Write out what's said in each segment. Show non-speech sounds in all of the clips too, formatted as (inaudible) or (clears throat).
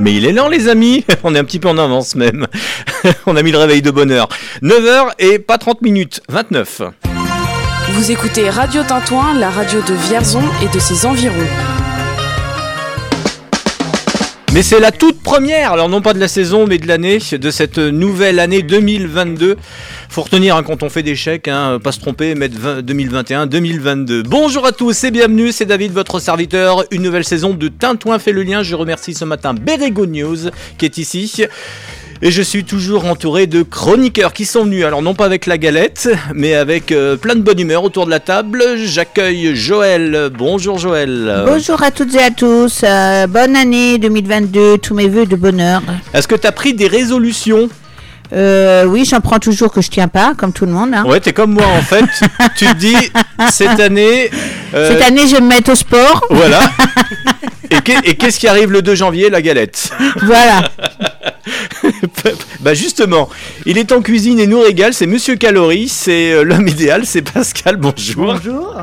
Mais il est lent les amis, (laughs) on est un petit peu en avance même. (laughs) on a mis le réveil de bonne heure. 9h et pas 30 minutes, 29. Vous écoutez Radio Tintouin, la radio de Vierzon et de ses environs. Mais c'est la toute première, alors non pas de la saison, mais de l'année, de cette nouvelle année 2022. Faut retenir hein, quand on fait des chèques, hein, pas se tromper, mettre 2021-2022. Bonjour à tous et bienvenue, c'est David, votre serviteur. Une nouvelle saison de Tintouin fait le lien. Je remercie ce matin Berego News qui est ici. Et je suis toujours entouré de chroniqueurs qui sont venus, alors non pas avec la galette, mais avec euh, plein de bonne humeur autour de la table. J'accueille Joël. Bonjour Joël. Bonjour à toutes et à tous. Euh, bonne année 2022. Tous mes voeux de bonheur. Est-ce que tu as pris des résolutions? Euh, oui, j'en prends toujours que je tiens pas, comme tout le monde. Hein. Ouais, t'es comme moi en fait. (laughs) tu te dis, cette année. Cette année, je vais me mettre au sport. Voilà. (laughs) Et qu'est-ce qui arrive le 2 janvier La galette? Voilà. (laughs) bah justement, il est en cuisine et nous régale, c'est Monsieur Calorie, c'est euh, l'homme idéal, c'est Pascal, bonjour. Bonjour.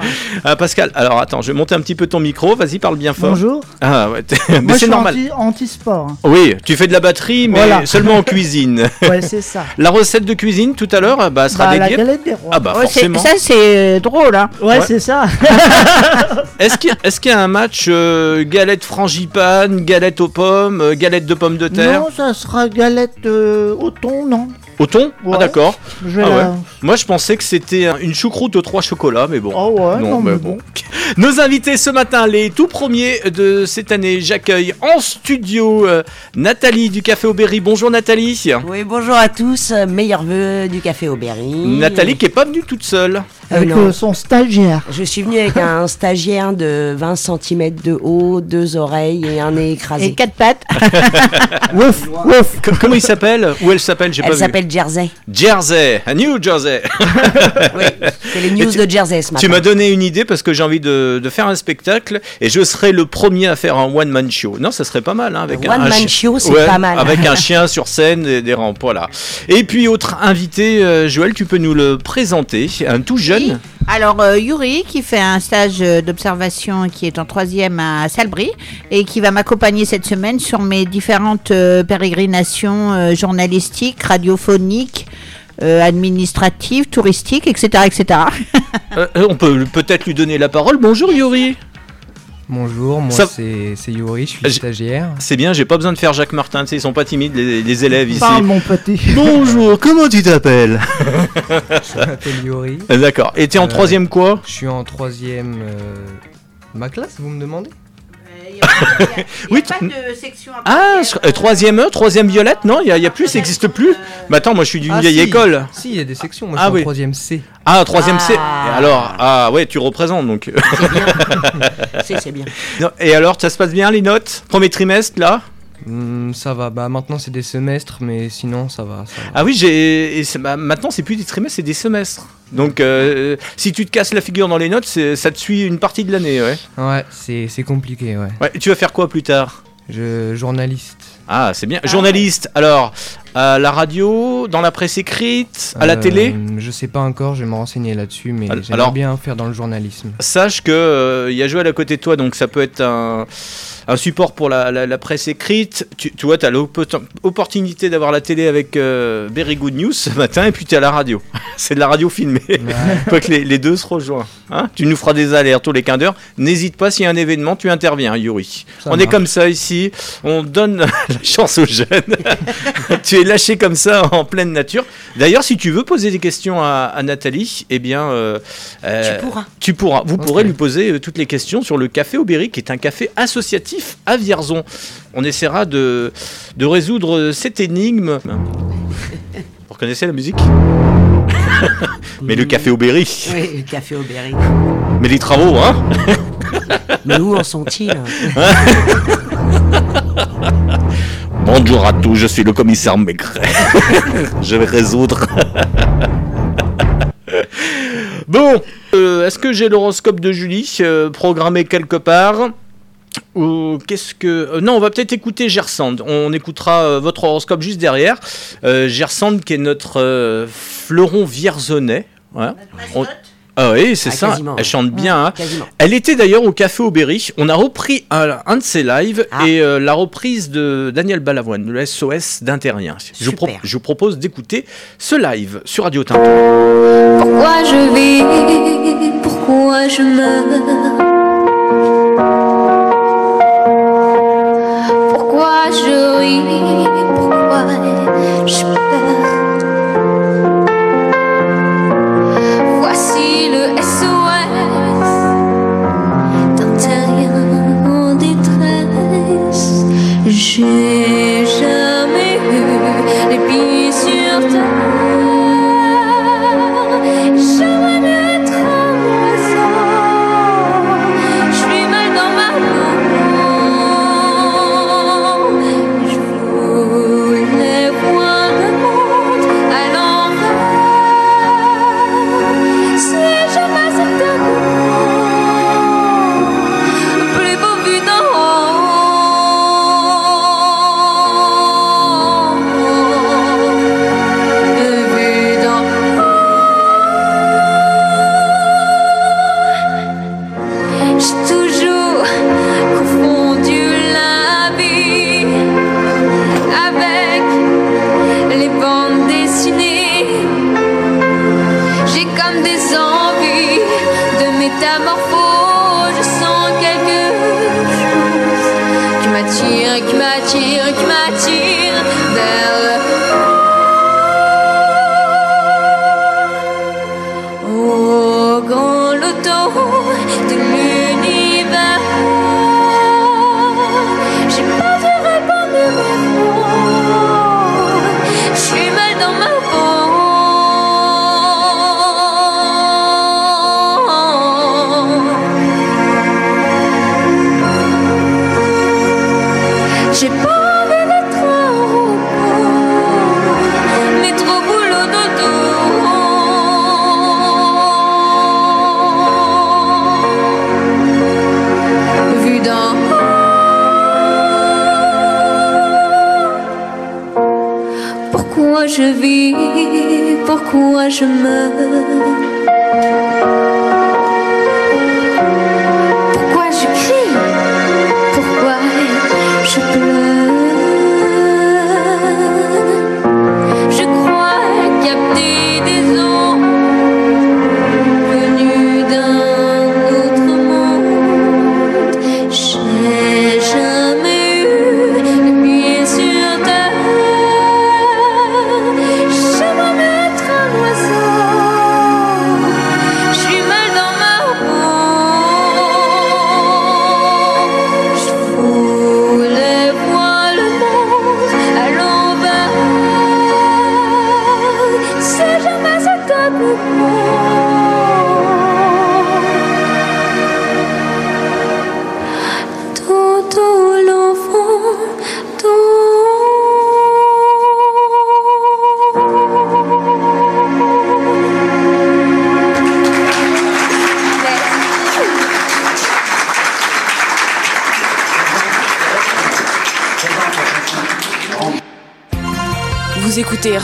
Ah Pascal, alors attends, je vais monter un petit peu ton micro, vas-y parle bien fort. Bonjour. Ah ouais, (laughs) mais c'est normal. Anti-sport. oui, tu fais de la batterie, mais seulement en (laughs) cuisine. ouais, c'est ça. La recette de cuisine tout à l'heure, bah, sera bah, dédiée. La galette des rois. Ah bah forcément. Ça c'est drôle, hein. Ouais, c'est ça. Est-ce qu'il y, a un match euh, galette frangipane, galette aux pommes, euh, galette de pommes de terre? Non, ça sera galette euh, au thon, non? Au thon Ah d'accord. Ah Moi je pensais que c'était une choucroute aux trois chocolats, mais bon. Oh ouais, non, mais bon. (laughs) Nos invités ce matin, les tout premiers de cette année, j'accueille en studio Nathalie du Café Aubéry. Bonjour Nathalie. Oui, bonjour à tous. Meilleurs vœux du Café Aubéry. Nathalie qui est pas venue toute seule. Avec son stagiaire. Je suis venue avec un (laughs) stagiaire de 20 cm de haut, deux oreilles et un nez écrasé. Et quatre pattes. (laughs) ouf, ouf. Comment il s'appelle? Où elle s'appelle? Elle s'appelle Jersey. Jersey, à New Jersey. (laughs) oui, c'est les news de Jersey ce matin. Tu m'as donné une idée parce que j'ai envie de, de, faire un spectacle et je serai le premier à faire un one-man show. Non, ça serait pas mal. Hein, avec un, one-man show, c'est pas mal. Avec un (laughs) chien sur scène et des rampes, voilà. Et puis, autre invité, euh, Joël, tu peux nous le présenter. Un tout jeune alors, euh, Yuri, qui fait un stage euh, d'observation qui est en troisième à Salbris et qui va m'accompagner cette semaine sur mes différentes euh, pérégrinations journalistiques, radiophoniques, administratives, touristiques, etc. etc. (laughs) on peut peut-être lui donner la parole. Bonjour Yuri. Bonjour, moi c'est Yuri, je suis stagiaire. C'est bien, j'ai pas besoin de faire Jacques Martin, ils sont pas timides les, élèves ici. Parle mon petit. (laughs) Bonjour, comment tu t'appelles? Je m'appelle Yuri. D'accord, et t'es en euh, troisième quoi? Je suis en troisième... Euh, ma classe, vous me demandez? Oui, pas de section (laughs) Ah, euh, troisième E, troisième violette, non, il n'y a, plus, ça n'existe plus. Mais attends, moi je suis d'une ah, vieille école. Si, il y a des sections, moi je ah suis en troisième C. Ah, troisième C. Ah. Et alors, ah ouais, tu représentes donc. C'est bien. (laughs) Et alors, ça se passe bien les notes? Premier trimestre là? Hmm, ça va, bah maintenant c'est des semestres, mais sinon ça va. Ah oui, j'ai bah, maintenant c'est plus des trimestres, c'est des semestres. Donc euh, si tu te casses la figure dans les notes, ça te suit une partie de l'année, ouais. Ouais, c'est compliqué, ouais. ouais. Tu vas faire quoi plus tard? Je journaliste. Ah, c'est bien. Journaliste, alors, à la radio, dans la presse écrite, à la euh, télé Je sais pas encore, je vais me renseigner là-dessus, mais j'aimerais bien faire dans le journalisme. Sache que il euh, y a Joël à côté de toi, donc ça peut être un un support pour la, presse écrite. Tu, vois, tu as l'opportunité d'avoir la télé avec euh, Very Good News ce matin et puis tu es à la radio. (laughs) C'est de la radio filmée. Il faut (laughs) que les, deux se rejoignent. Hein. tu nous feras des alertes tous les 15 heures. N'hésite pas, s'il y a un événement, tu interviens, Yuri. on est comme ça ici. On donne (laughs) la chance aux jeunes. tu es lâché comme ça en pleine nature. D'ailleurs, si tu veux poser des questions à, Nathalie, eh bien, euh, euh, tu pourras. Tu pourras. Vous pourrez lui poser toutes les questions sur le Café Aubéry, qui est un café associatif à Vierzon. On essaiera de, de résoudre cette énigme. Vous reconnaissez la musique? (laughs) Mais le café Aubéry. Oui, le café Aubéry. Mais les travaux, hein (laughs) Mais où en sont-ils (laughs) Bonjour à tous, je suis le commissaire Maigret. je vais résoudre. bon, euh, est-ce que j'ai l'horoscope de Julie euh, programmé quelque part? Qu'est-ce que euh, non on va peut-être écouter Gersand on écoutera euh, votre horoscope juste derrière euh, Gersand qui est notre fleuron vierzonais Ah oui, c'est ça. Elle chante bien. Hein. Elle était d'ailleurs au Café Aubéry. On a repris un, de ses lives ah. et la reprise de Daniel Balavoine, le SOS d'Interrien. Je, je, vous propose d'écouter ce live sur Radio Tinto. Pourquoi je vis Pourquoi je meurs? Pourquoi je pleure Voici le SOS d'un terrien en détresse. J'ai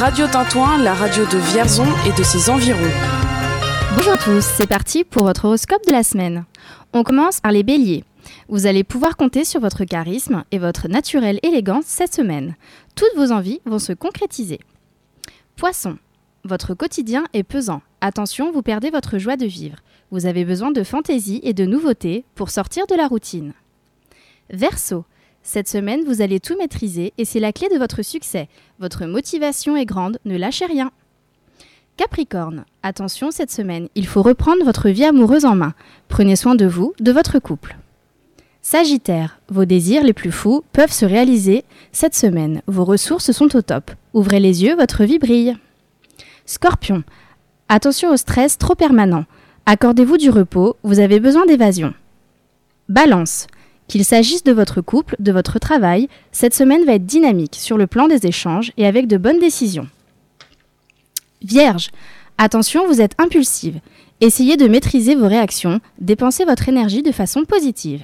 Radio Tintouin, la radio de Vierzon et de ses environs. Bonjour à tous, c'est parti pour votre horoscope de la semaine. On commence par les béliers. Vous allez pouvoir compter sur votre charisme et votre naturelle élégance cette semaine. Toutes vos envies vont se concrétiser. Poisson. Votre quotidien est pesant. Attention, vous perdez votre joie de vivre. Vous avez besoin de fantaisie et de nouveautés pour sortir de la routine. Verseau. Cette semaine, vous allez tout maîtriser et c'est la clé de votre succès. Votre motivation est grande, ne lâchez rien. Capricorne, attention cette semaine, il faut reprendre votre vie amoureuse en main. Prenez soin de vous, de votre couple. Sagittaire, vos désirs les plus fous peuvent se réaliser cette semaine. Vos ressources sont au top. Ouvrez les yeux, votre vie brille. Scorpion, attention au stress trop permanent. Accordez-vous du repos, vous avez besoin d'évasion. Balance, qu'il s'agisse de votre couple, de votre travail, cette semaine va être dynamique sur le plan des échanges et avec de bonnes décisions. Vierge, attention, vous êtes impulsive. Essayez de maîtriser vos réactions, dépensez votre énergie de façon positive.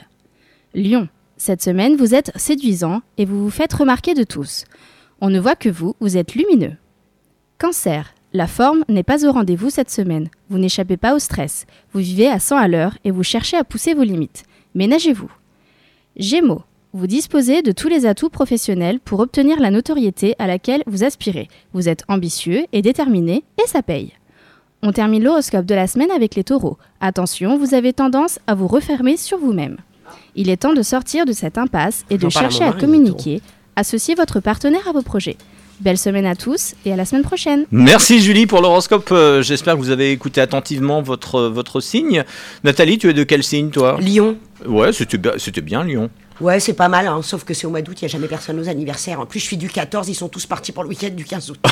Lion, cette semaine, vous êtes séduisant et vous vous faites remarquer de tous. On ne voit que vous, vous êtes lumineux. Cancer, La forme n'est pas au rendez-vous cette semaine. Vous n'échappez pas au stress. Vous vivez à 100 à l'heure et vous cherchez à pousser vos limites. Ménagez-vous. Gémeaux. Vous disposez de tous les atouts professionnels pour obtenir la notoriété à laquelle vous aspirez. Vous êtes ambitieux et déterminé et ça paye. On termine l'horoscope de la semaine avec les taureaux. Attention, vous avez tendance à vous refermer sur vous-même. Il est temps de sortir de cette impasse et de chercher à communiquer. Associez votre partenaire à vos projets. Belle semaine à tous et à la semaine prochaine. Merci Julie pour l'horoscope. Euh, J'espère que vous avez écouté attentivement votre, votre signe. Nathalie, tu es de quel signe toi? Lyon. Ouais, c'était bien, c'était bien Lyon. Ouais, c'est pas mal, hein, sauf que c'est au mois d'août, il n'y a jamais personne aux anniversaires. En plus, je suis du 14, ils sont tous partis pour le week-end du 15 août. (laughs)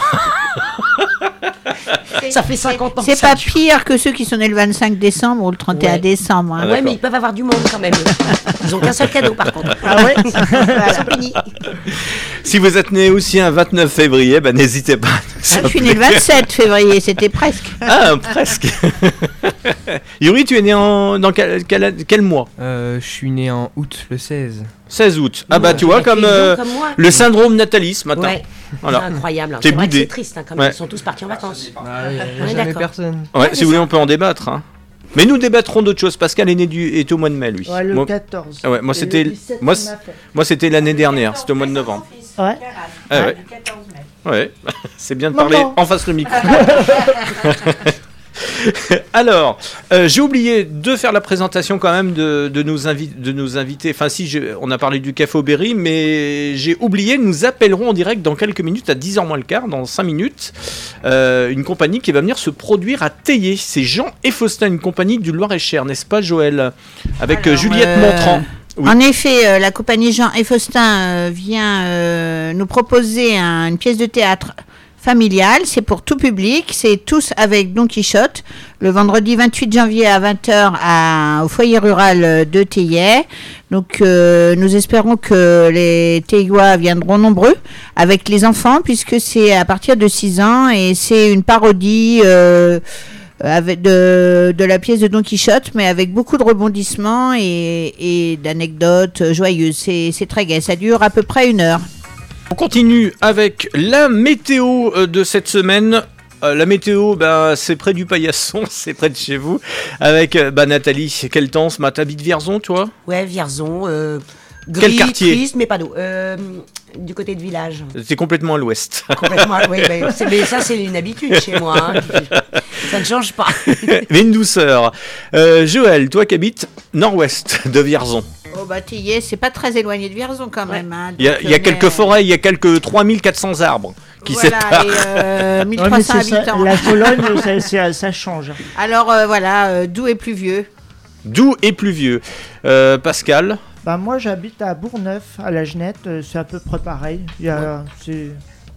ça fait 50 ans. C'est que ça pas dure. pire que ceux qui sont nés le 25 décembre ou le 31 Ouais. décembre. hein. Ah, Ouais, mais ils peuvent avoir du monde quand même. Ils ont qu'un seul cadeau par contre. Ah ouais (laughs) Ils sont finis. Si vous êtes né aussi un 29 février, bah, n'hésitez pas. Ah, je suis né le 27 février, c'était presque. (laughs) Ah, presque. (laughs) Yuri, tu es né en, dans quel, quel- quel mois? Euh, je suis né en août, le 16. 16 août. Ah bah tu vois, comme, euh, comme le syndrome Nathalie ce matin. Ouais, Voilà. c'est incroyable. T'es C'est boudé. triste hein, quand même. Ouais. Ils sont tous partis en vacances. Ah oui, Ouais, jamais personne. Ouais, si vous voulez, on peut en débattre. hein. Mais nous débattrons d'autres choses. Pascal est né du, est au mois de mai, lui. Ouais, le moi, 14. Ah ouais, moi, c'était- le 17, moi, moi, c'était l'année dernière. C'était au mois de novembre. Ouais. Ah ouais. Ouais, (laughs) c'est bien de parler Maman. en face le micro. (laughs) (laughs) (laughs) Alors, euh, j'ai oublié de faire la présentation quand même de, de nos, invi- de nos invités. Enfin, si, je- on a parlé du Café au Berry, mais j'ai oublié, nous appellerons en direct dans quelques minutes, à 10h moins le quart, dans 5 minutes, euh, une compagnie qui va venir se produire à Théier. C'est Jean et Faustin, une compagnie du Loir-et-Cher, n'est-ce pas, Joël? Avec euh, Alors, Juliette euh, Montrand. Oui. En effet, euh, la compagnie Jean et Faustin euh, vient euh, nous proposer un- une pièce de théâtre C'est pour tout public. C'est tous avec Don Quichotte. Le vendredi 28 janvier à 20h à, au foyer rural de Théier. Donc, euh, nous espérons que les Théiois viendront nombreux avec les enfants, puisque c'est à partir de 6 ans et c'est une parodie. euh, de, la pièce de Don Quichotte, mais avec beaucoup de rebondissements et, et d'anecdotes joyeuses. C'est très gai. Ça dure à peu près une heure. On continue avec la météo euh, de cette semaine. Euh, la météo, ben, c'est près du paillasson, (laughs) c'est près de chez vous. Avec bah, Nathalie, quel temps ce matin? T'habites Vierzon, toi? Ouais, Vierzon. Euh, Quel gris, quartier? triste, mais pas d'eau. Euh, du côté de village. C'est complètement à l'ouest. (laughs) Complètement. oui, mais, c'est- mais ça, c'est une habitude chez moi. hein. (laughs) Ça ne change pas. Mais une douceur. Euh, Joël, toi qui habites nord-ouest de Vierzon. Oh bah Tillé, c'est pas très éloigné de Vierzon quand même. hein. Il y a, Donc, il y a euh, quelques mais- forêts, il y a quelques 3400 arbres qui Voilà, séparent. et euh, (laughs) Ouais, mais 1300 c'est ça, habitants. la (laughs) Sologne, ça, ça- ça change. Alors euh, voilà, euh, doux et pluvieux. Doux et pluvieux. Euh, Pascal, Bah, moi, j'habite à Bourgneuf, à la Genette. euh, C'est à peu près pareil. Il y a,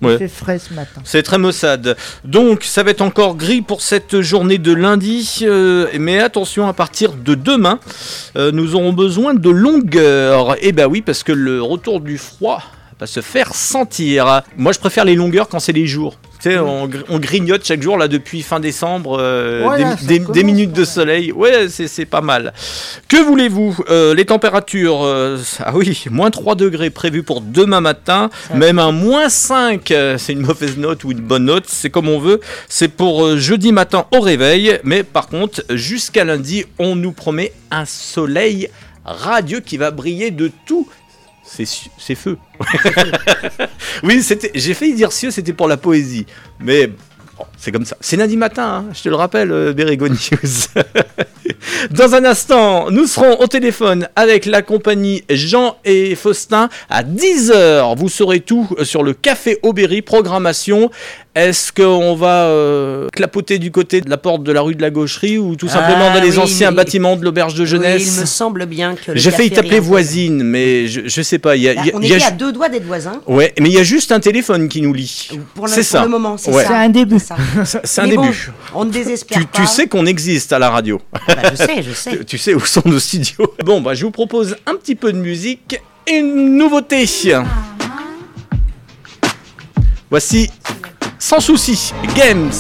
c'est, il Ouais. fait frais ce matin. c'est très maussade. Donc, ça va être encore gris pour cette journée de lundi. euh, mais attention, à partir de demain, euh, nous aurons besoin de longueur. Et bah oui, parce que le retour du froid va se faire sentir. Moi, je préfère les longueurs quand c'est les jours. Tu sais, on, gr- on grignote chaque jour là depuis fin décembre euh, Voilà, des, minutes de soleil. Ouais, c'est pas mal. Que voulez-vous Euh, Les températures, euh, ah oui, moins 3 degrés prévus pour demain matin, même un moins 5, euh, c'est une mauvaise note ou une bonne note, c'est comme on veut. C'est pour jeudi matin au réveil, mais par contre, jusqu'à lundi, on nous promet un soleil radieux qui va briller de tout. C'est feu. (laughs) oui. J'ai failli dire cieux, c'était pour la poésie, mais c'est comme ça. C'est lundi matin, hein, je te le rappelle, euh. (laughs) (laughs) Dans un instant, nous serons au téléphone avec la compagnie Jean et Faustin à 10h. Vous saurez tout sur le Café Aubéry, programmation. Est-ce qu'on va euh, clapoter du côté de la porte de la rue de la Gaucherie ou tout simplement Ah dans les oui, anciens mais- bâtiments de l'auberge de Oui, jeunesse il me semble bien que. J'ai failli t'appeler voisine, mais je, je sais pas. Il y a, Bah, y a- on y a à deux doigts d'être voisins. Ouais, mais il y a juste un téléphone qui nous lie. Pour le, C'est pour ça. le moment, c'est Ouais. ça. C'est un début. C'est un Mais début. bon, on ne désespère tu, pas. tu sais qu'on existe à la radio. Bah, (laughs) je sais, je sais. Tu, (laughs) tu sais où sont nos studios. (laughs) Bon, bah, je vous propose un petit peu de musique et une nouveauté. Voici, sans souci, Games,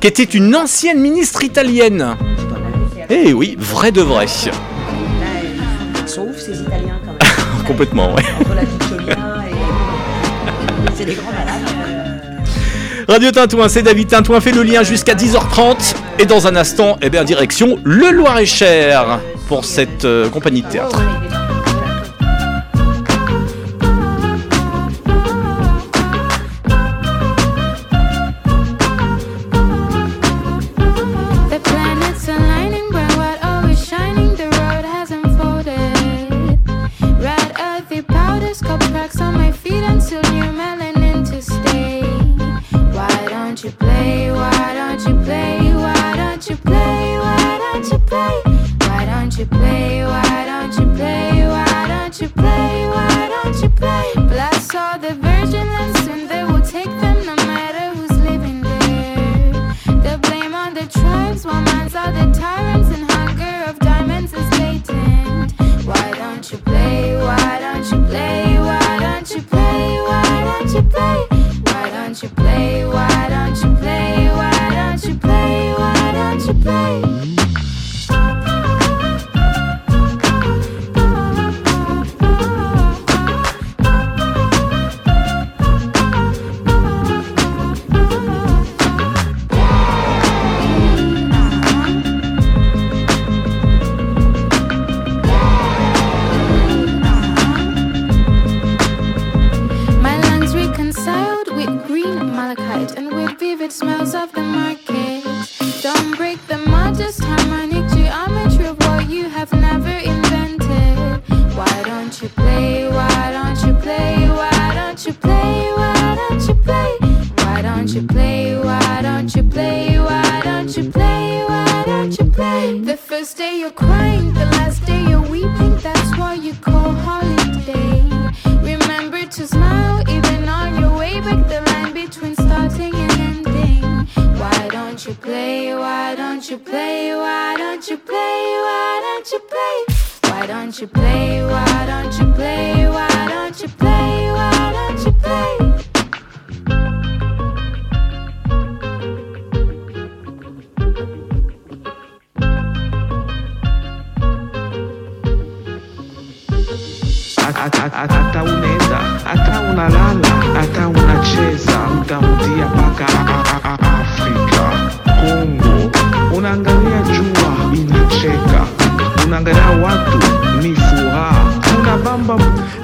qui était une ancienne ministre italienne. Eh oui, vrai de vrai. Ils sont ouf ces Italiens quand même. (laughs) Complètement, ouais. Entre la et. C'est des grands malades. Radio Tintouin, c'est David Tintouin, fait le lien jusqu'à 10h30. Et dans un instant, eh bien, direction le Loir-et-Cher pour cette euh, compagnie de théâtre.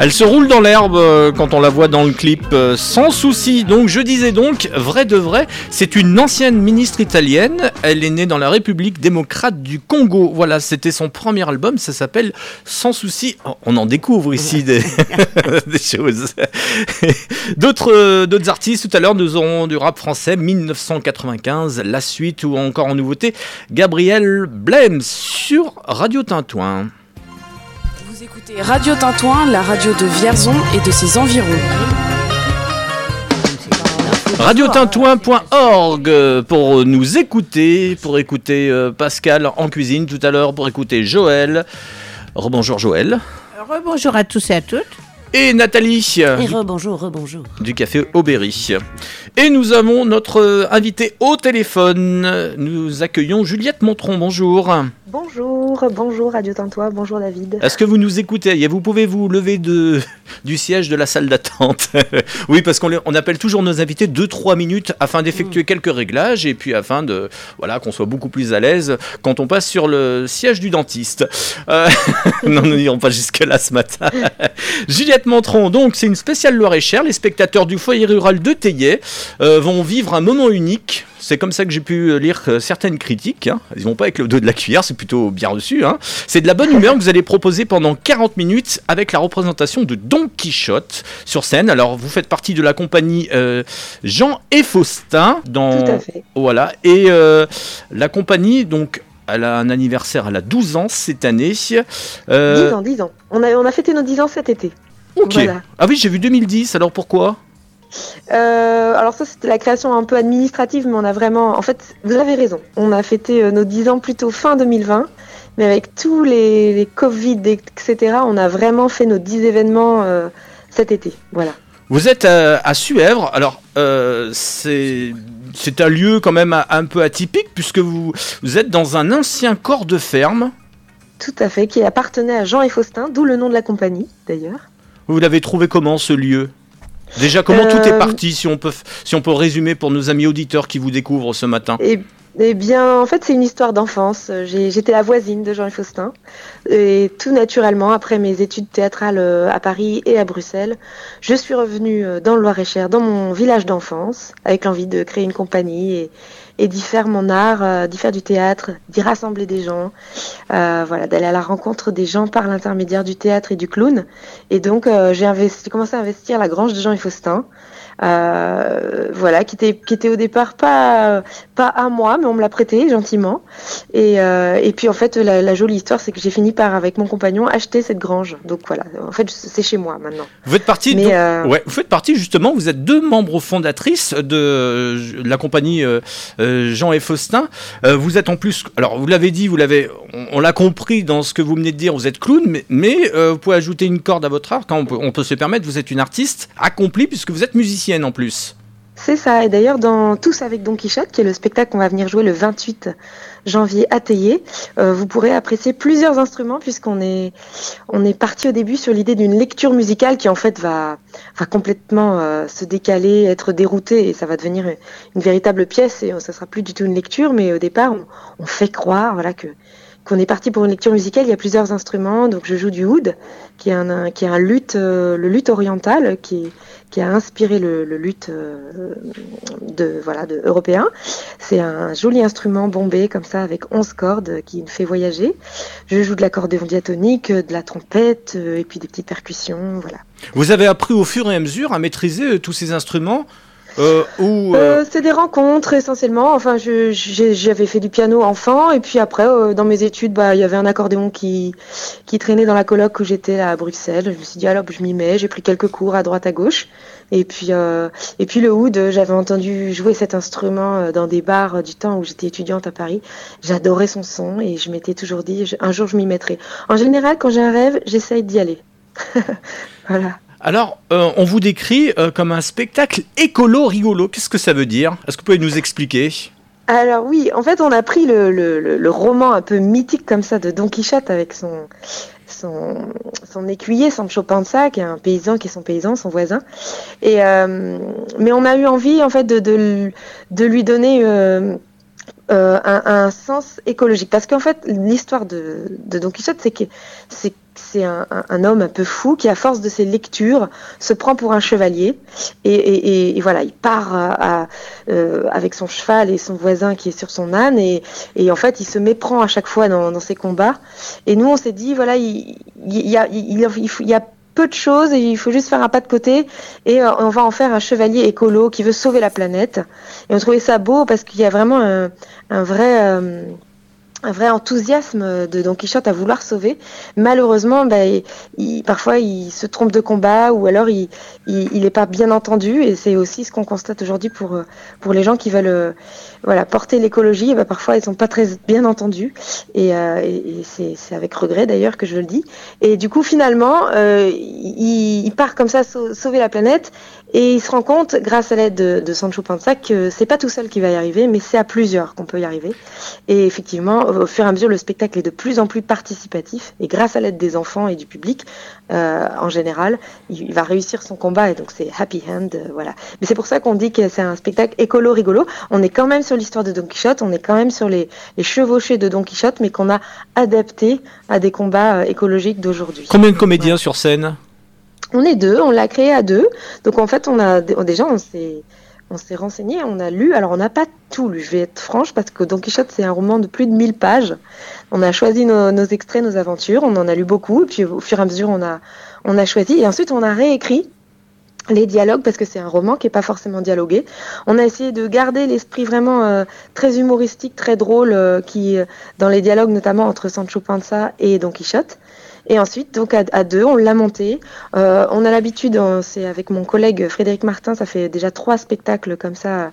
Elle se roule dans l'herbe euh, quand on la voit dans le clip euh, sans souci. Donc je disais donc, vrai de vrai, c'est une ancienne ministre italienne. Elle est née dans la République démocrate du Congo. Voilà, c'était son premier album. Ça s'appelle Sans souci. Oh, on en découvre ici (laughs) (laughs) des, choses. (laughs) D'autres euh, d'autres artistes. Tout à l'heure, nous aurons du rap français 1995, la suite ou encore en nouveauté Gabriel Blem sur Radio Tintouin. Radio Tintouin, la radio de Vierzon et de ses environs. Radiotintouin.org pour nous écouter, pour écouter euh, Pascal en cuisine tout à l'heure, pour écouter Joël. Rebonjour Joël. Rebonjour à tous et à toutes et Nathalie. Et rebonjour, rebonjour. Du café Aubéry. Et nous avons notre invité au téléphone. Nous accueillons Juliette Montron. Bonjour. Bonjour, bonjour Radio Tintois, bonjour David. Est-ce que vous nous écoutez? Vous pouvez vous lever de, (laughs) du siège de la salle d'attente. (laughs) oui, parce qu'on on appelle toujours nos invités 2-3 minutes afin d'effectuer mm. quelques réglages et puis afin de voilà qu'on soit beaucoup plus à l'aise quand on passe sur le siège du dentiste. Euh, (laughs) non, nous n'irons pas jusque-là ce matin. Juliette Donc c'est une spéciale Loire-et-Cher. Les spectateurs du foyer rural de Théier euh, vont vivre un moment unique c'est comme ça que j'ai pu euh, lire euh, certaines critiques. Hein. Ils vont pas avec le dos de la cuillère, c'est plutôt bien reçu. Hein. C'est de la bonne humeur que vous allez proposer pendant 40 minutes avec la représentation de Don Quichotte sur scène. Alors, vous faites partie de la compagnie euh, Jean et Faustin. Dans... Tout à fait. Voilà. Et la compagnie, donc, elle a un anniversaire, elle a 12 ans cette année. 10 ans, 10 ans. On a, on a fêté nos 10 ans cet été. Ok. Ah oui, j'ai vu 2010, alors pourquoi? Euh, alors ça c'était la création un peu administrative, mais on a vraiment, en fait, vous avez raison. On a fêté euh, nos 10 ans plutôt fin 2020, mais avec tous les, Covid, etc., on a vraiment fait nos 10 événements euh, cet été. Voilà. Vous êtes à, Suèvre, alors c'est c'est un lieu quand même un peu atypique puisque vous, vous êtes dans un ancien corps de ferme. Tout à fait, qui appartenait à Jean et Faustin, d'où le nom de la compagnie d'ailleurs. Vous l'avez trouvé comment ce lieu? Déjà, comment tout est parti, si on, peut, si on peut résumer pour nos amis auditeurs qui vous découvrent ce matin? Eh, eh bien, en fait, c'est une histoire d'enfance. J'étais la voisine de Jean Faustin. Et tout naturellement, après mes études théâtrales à Paris et à Bruxelles, je suis revenue dans le Loir-et-Cher, dans mon village d'enfance, avec l'envie de créer une compagnie et, et d'y faire mon art, euh, d'y faire du théâtre, d'y rassembler des gens, euh, voilà, d'aller à la rencontre des gens par l'intermédiaire du théâtre et du clown. Et donc euh, j'ai commencé à investir la grange de Jean et Faustin. Euh, voilà, qui était, qui était au départ pas, pas à moi, mais on me l'a prêté gentiment. Et, euh, et puis en fait, la, jolie histoire, c'est que j'ai fini par, avec mon compagnon, acheter cette grange. Donc voilà, en fait, c'est chez moi maintenant. Vous faites partie, euh, ouais, vous faites partie justement, vous êtes deux membres fondatrices de, la compagnie Jean et Faustin. vous êtes en plus, alors vous l'avez dit, vous l'avez, on, l'a compris dans ce que vous venez de dire, vous êtes clown, mais, mais vous pouvez ajouter une corde à votre art quand on peut, on peut se permettre. Vous êtes une artiste accomplie puisque vous êtes en plus. C'est ça, et d'ailleurs dans Tous avec Don Quichotte, qui est le spectacle qu'on va venir jouer le 28 janvier à Théier, euh, vous pourrez apprécier plusieurs instruments puisqu'on est, on est parti au début sur l'idée d'une lecture musicale qui en fait va, complètement euh, se décaler, être déroutée et ça va devenir une, véritable pièce et ça sera plus du tout une lecture, mais au départ on, on fait croire voilà, que qu'on est parti pour une lecture musicale. Il y a plusieurs instruments, donc je joue du oud, qui est un, qui est un luth, euh, le luth oriental, qui, qui a inspiré le, le luth euh, de voilà de européen. C'est un joli instrument bombé comme ça avec 11 cordes qui me fait voyager. Je joue de l'accordéon diatonique, de la trompette euh, et puis des petites percussions, voilà. Vous avez appris au fur et à mesure à maîtriser tous ces instruments euh, euh, euh... C'est des rencontres essentiellement. Enfin, j'avais fait du piano enfant et puis après, dans mes études, bah, il y avait un accordéon qui, qui traînait dans la coloc où j'étais à Bruxelles. Je me suis dit alors, je m'y mets. J'ai pris quelques cours à droite à gauche. Et puis, et puis le oud, j'avais entendu jouer cet instrument dans des bars du temps où j'étais étudiante à Paris. J'adorais son son et je m'étais toujours dit un jour je m'y mettrai. En général, quand j'ai un rêve, j'essaye d'y aller. (laughs) voilà. Alors, euh, on vous décrit euh, comme un spectacle écolo-rigolo. Qu'est-ce que ça veut dire? Est-ce que vous pouvez nous expliquer? Alors oui, en fait, on a pris le, roman un peu mythique comme ça de Don Quichotte avec son, son, son écuyer, Sancho Panza, qui est un paysan, qui est son paysan, son voisin. Et, euh, mais on a eu envie, en fait, de, de, lui donner un, sens écologique. Parce qu'en fait, l'histoire de, de Don Quichotte, c'est que c'est c'est un, homme un peu fou qui, à force de ses lectures, se prend pour un chevalier. Et, voilà, il part euh, avec son cheval et son voisin qui est sur son âne. Et, en fait, il se méprend à chaque fois dans, ses combats. Et nous, on s'est dit, voilà, il, y a, il, y a peu de choses et il faut juste faire un pas de côté et euh, on va en faire un chevalier écolo qui veut sauver la planète. Et on trouvait ça beau parce qu'il y a vraiment un, vrai... Euh, un vrai enthousiasme de Don Quichotte à vouloir sauver. Malheureusement, bah, il, parfois il se trompe de combat ou alors il n'est pas bien entendu et c'est aussi ce qu'on constate aujourd'hui pour, pour les gens qui veulent euh, voilà, porter l'écologie. Bah, parfois ils sont pas très bien entendus et, euh, c'est avec regret d'ailleurs que je le dis. Et du coup finalement, euh, il, il, part comme ça sauver la planète et il se rend compte, grâce à l'aide de, Sancho Panza, que c'est pas tout seul qui va y arriver, mais c'est à plusieurs qu'on peut y arriver. Et effectivement, au fur et à mesure, le spectacle est de plus en plus participatif. Et grâce à l'aide des enfants et du public, euh, en général, il, va réussir son combat. Et donc c'est happy hand, euh, voilà. Mais c'est pour ça qu'on dit que c'est un spectacle écolo rigolo. On est quand même sur l'histoire de Don Quichotte, on est quand même sur les, chevauchés de Don Quichotte, mais qu'on a adapté à des combats euh, écologiques d'aujourd'hui. Combien de comédiens sur scène? On est deux, on l'a créé à deux. Donc en fait, on a déjà on s'est on s'est renseigné, on a lu. Alors on n'a pas tout lu, je vais être franche parce que Don Quichotte c'est un roman de plus de 1000 pages. On a choisi nos, extraits, nos aventures, on en a lu beaucoup. Et puis au fur et à mesure, on a on a choisi et ensuite on a réécrit les dialogues parce que c'est un roman qui est pas forcément dialogué. On a essayé de garder l'esprit vraiment euh, très humoristique, très drôle euh, qui euh, dans les dialogues notamment entre Sancho Panza et Don Quichotte. Et ensuite, donc à, deux, on l'a monté. Euh, on a l'habitude, c'est avec mon collègue Frédéric Martin, ça fait déjà trois spectacles comme ça, euh,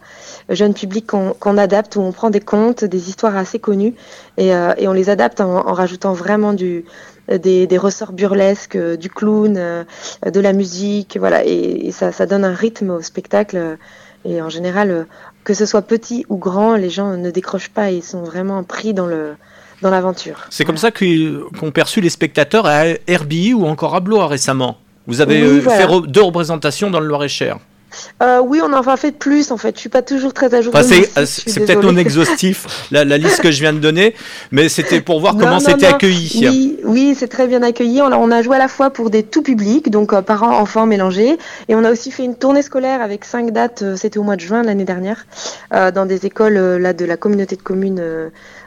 jeune public qu'on adapte, où on prend des contes, des histoires assez connues, et, euh, on les adapte en, rajoutant vraiment du, des, ressorts burlesques, du clown, de la musique, voilà, et, et ça, ça, donne un rythme au spectacle. Et en général, que ce soit petit ou grand, les gens ne décrochent pas, ils sont vraiment pris dans le l'aventure. C'est comme ça qu'ont perçu les spectateurs à RBI ou encore à Blois récemment. Vous avez fait deux représentations dans le Loir-et-Cher. Euh, oui, on en a fait plus en fait. Je suis pas toujours très à jour. c'est peut-être non exhaustif la, liste que je viens de donner, mais c'était pour voir (laughs) comment c'était accueilli. Oui, oui c'est très bien accueilli. On, on, a joué à la fois pour des tout publics, donc euh, parents, enfants mélangés, et on a aussi fait une tournée scolaire avec cinq dates. Euh, c'était au mois de juin l'année dernière, dans des écoles là de la communauté de communes